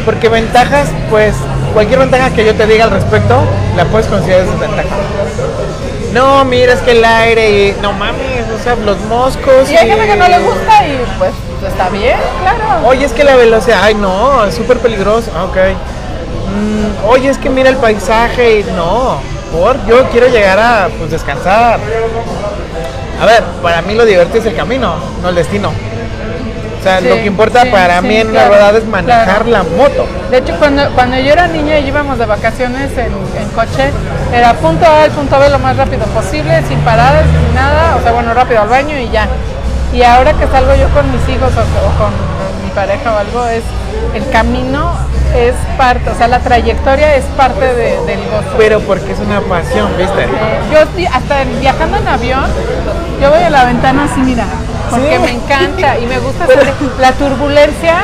Speaker 2: porque ventajas, pues cualquier ventaja que yo te diga al respecto, la puedes considerar desventaja. No, mira, es que el aire y. No mames, o sea, los moscos.
Speaker 1: Y hay gente que no le gusta y pues está bien, claro.
Speaker 2: Oye, es que la velocidad. Ay, no, es súper peligroso. Ah, Ok. Mm, oye, es que mira el paisaje y no. Por, yo quiero llegar a pues descansar. A ver, para mí lo divertido es el camino, no el destino. O sea,
Speaker 1: Sí,
Speaker 2: lo que importa
Speaker 1: sí,
Speaker 2: para
Speaker 1: sí,
Speaker 2: mí en una
Speaker 1: claro,
Speaker 2: verdad es manejar
Speaker 1: claro.
Speaker 2: la moto.
Speaker 1: De hecho, cuando, cuando yo era niña y íbamos de vacaciones en, en coche, era punto A al punto B lo más rápido posible, sin paradas, sin nada, o sea, bueno, rápido al baño y ya. Y ahora que salgo yo con mis hijos o, o con mi pareja o algo, es el camino es parte, o sea, la trayectoria es parte de- del gozo.
Speaker 2: Pero porque es una pasión, ¿viste?
Speaker 1: Eh, yo estoy- hasta viajando en avión, yo voy a la ventana así, mira, porque
Speaker 2: Sí.
Speaker 1: me encanta y me gusta sentir- la turbulencia,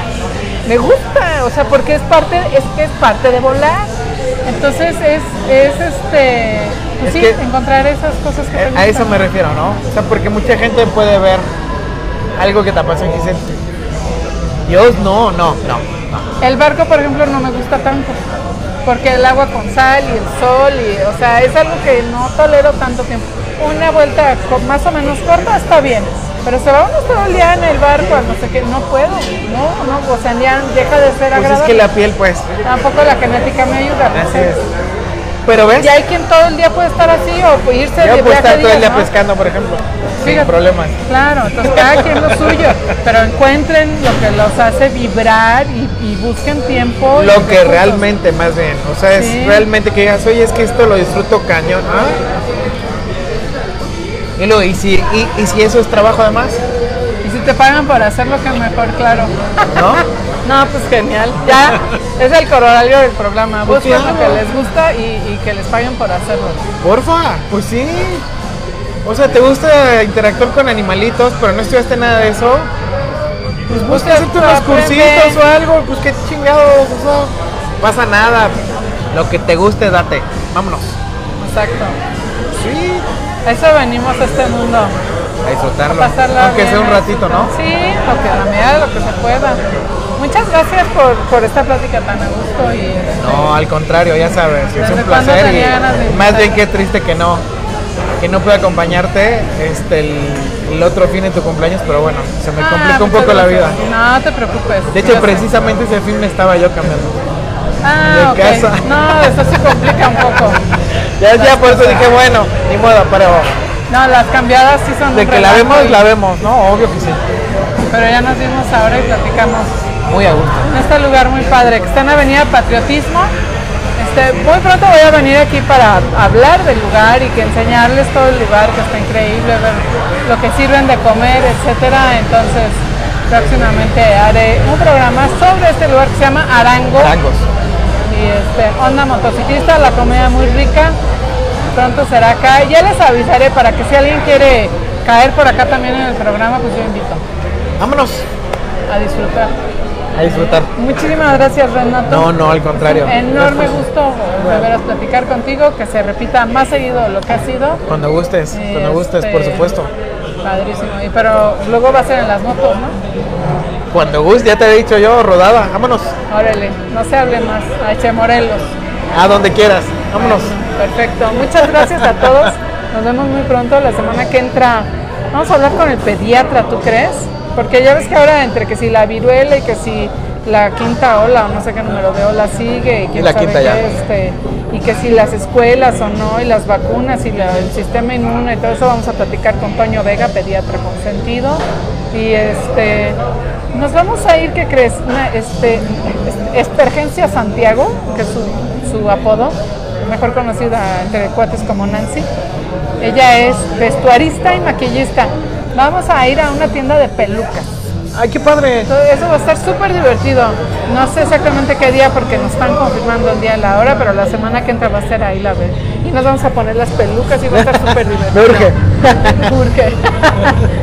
Speaker 1: me gusta, o sea, porque es parte, es que es parte de volar. Entonces es, es este, pues
Speaker 2: Es
Speaker 1: sí,
Speaker 2: que-
Speaker 1: encontrar esas cosas que te
Speaker 2: A eso me refiero, ¿no? O sea, porque mucha gente puede ver algo que te apasiona y dice, Dios, no, no, no, no.
Speaker 1: El barco, por ejemplo, no me gusta tanto. Porque el agua con sal y el sol, y, o sea, es algo que no tolero tanto tiempo. Una vuelta co- más o menos corta está bien, pero se va uno todo el día en el barco, no sé qué, no puedo, no, no, o sea, ya deja de ser
Speaker 2: Pues es
Speaker 1: agradable.
Speaker 2: que la piel, pues,
Speaker 1: Tampoco la genética me ayuda.
Speaker 2: así es. Pero ves,
Speaker 1: Y hay quien todo el día puede estar así o irse
Speaker 2: yo
Speaker 1: de
Speaker 2: puedo estar todo el día
Speaker 1: ¿no?
Speaker 2: pescando, por ejemplo, sin problemas.
Speaker 1: Claro, entonces cada quien lo suyo, pero encuentren lo que los hace vibrar y, y busquen tiempo.
Speaker 2: Lo que
Speaker 1: recursos.
Speaker 2: realmente, más bien, o sea, es
Speaker 1: Sí.
Speaker 2: realmente que digas, oye, es que esto lo disfruto cañón. ¿ah? Y, luego, ¿y, si, y, y si eso es trabajo además,
Speaker 1: Y si te pagan por hacerlo, que mejor, claro.
Speaker 2: ¿no?
Speaker 1: No, pues genial. Ya es el corolario del programa.
Speaker 2: Pues
Speaker 1: Busquen lo que les gusta y, y que les paguen por hacerlo.
Speaker 2: Porfa, pues sí. O sea, ¿te gusta interactuar con animalitos, pero no estudiaste nada de eso? Pues busca hacerte unos cursitos o algo, pues qué chingados, o sea, pasa nada. Lo que te guste, date. Vámonos.
Speaker 1: Exacto.
Speaker 2: Sí.
Speaker 1: A eso venimos a este mundo.
Speaker 2: A disfrutarlo.
Speaker 1: A pasarla
Speaker 2: Aunque sea
Speaker 1: bien,
Speaker 2: un ratito, ¿no?
Speaker 1: Sí, lo que la medida de lo que se pueda. Muchas gracias por, por esta plática tan a gusto y este,
Speaker 2: No, al contrario, ya sabes, es
Speaker 1: ¿Desde
Speaker 2: un placer y más bien qué triste que no que no pude acompañarte este el, el otro fin de tu cumpleaños, pero bueno, se me
Speaker 1: Ah,
Speaker 2: complicó un poco la vida.
Speaker 1: No te preocupes.
Speaker 2: De hecho, precisamente ese fin me estaba yo cambiando.
Speaker 1: Ah,
Speaker 2: de
Speaker 1: ok.
Speaker 2: casa.
Speaker 1: No, eso se complica un poco.
Speaker 2: Ya, ya por eso dije, bueno, ni modo, pero
Speaker 1: No, las cambiadas sí son
Speaker 2: de que la vemos,
Speaker 1: y-
Speaker 2: la vemos, ¿no? Obvio que sí.
Speaker 1: pero ya nos vimos ahora y platicamos.
Speaker 2: Muy a gusto.
Speaker 1: En este lugar muy padre, que está en Avenida Patriotismo. Este, muy pronto voy a venir aquí para hablar del lugar y que enseñarles todo el lugar, que está increíble, ver lo que sirven de comer, etcétera. Entonces, próximamente haré un programa sobre este lugar que se llama Arango.
Speaker 2: Arangos.
Speaker 1: Y este, onda motociclista, la comida muy rica. Pronto será acá. Ya les avisaré para que si alguien quiere caer por acá también en el programa, pues yo invito
Speaker 2: Vámonos
Speaker 1: a disfrutar.
Speaker 2: a disfrutar.
Speaker 1: Muchísimas gracias, Renato.
Speaker 2: No, no, al contrario.
Speaker 1: Enorme gusto de veras platicar contigo, que se repita más seguido lo que ha sido.
Speaker 2: Cuando gustes, cuando gustes, por
Speaker 1: Este,
Speaker 2: supuesto.
Speaker 1: Padrísimo. Y pero luego va a ser en las motos, ¿no?
Speaker 2: Cuando gustes, ya te he dicho yo, rodada. Vámonos.
Speaker 1: Órale, no se hable más. A Che Morelos.
Speaker 2: A donde quieras. Vámonos.
Speaker 1: Perfecto. Muchas gracias a todos. Nos vemos muy pronto. La semana que entra vamos a hablar con el pediatra, ¿tú crees? Porque ya ves que ahora entre que si la viruela y que si la quinta ola o no sé qué número de ola sigue y quién
Speaker 2: la
Speaker 1: sabe
Speaker 2: quinta
Speaker 1: qué,
Speaker 2: ya.
Speaker 1: este, y que si las escuelas o no y las vacunas y la- el sistema inmune y todo eso vamos a platicar con Toño Vega, pediatra consentido y este nos vamos a ir, ¿qué crees? Una este, es- Espergencia Santiago, que es su, su apodo, mejor conocida entre cuates como Nancy. Ella es vestuarista y maquillista. Vamos a ir a una tienda de pelucas.
Speaker 2: Ay, qué padre.
Speaker 1: Eso va a estar súper divertido. No sé exactamente qué día porque nos están confirmando el día y la hora, pero la semana que entra va a ser ahí la vez. Y nos vamos a poner las pelucas y va a estar súper divertido.
Speaker 2: Me urge.
Speaker 1: Urge.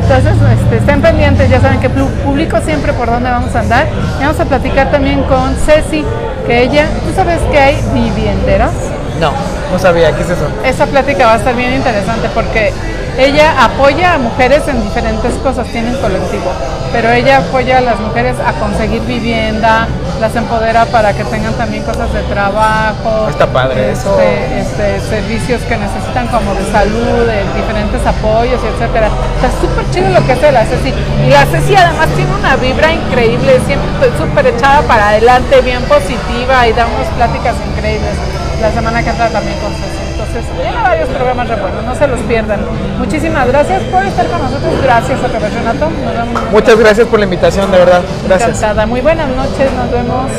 Speaker 1: Entonces, este, estén pendientes, ya saben que pu- publico siempre por dónde vamos a andar. Y vamos a platicar también con Ceci, que ella, ¿tú sabes que hay vivienderas?
Speaker 2: No, no sabía. ¿Qué es eso?
Speaker 1: Esa plática va a estar bien interesante porque ella apoya a mujeres en diferentes cosas, tiene un colectivo, pero ella apoya a las mujeres a conseguir vivienda, las empodera para que tengan también cosas de trabajo,
Speaker 2: Está padre
Speaker 1: este,
Speaker 2: eso.
Speaker 1: este, servicios que necesitan como de salud, de diferentes apoyos, etcétera. Está súper chido lo que hace la Ceci. Y la Ceci además tiene una vibra increíble, siempre súper echada para adelante, bien positiva y da unas pláticas increíbles. La semana que entra también con Ceci. Entonces, tiene varios programas re buenos, no se los pierdan. Muchísimas gracias por estar con nosotros. Gracias a Renato. Nos vemos.
Speaker 2: Muchas gracias por la invitación, de verdad. Gracias.
Speaker 1: Encantada. Muy buenas noches, nos vemos.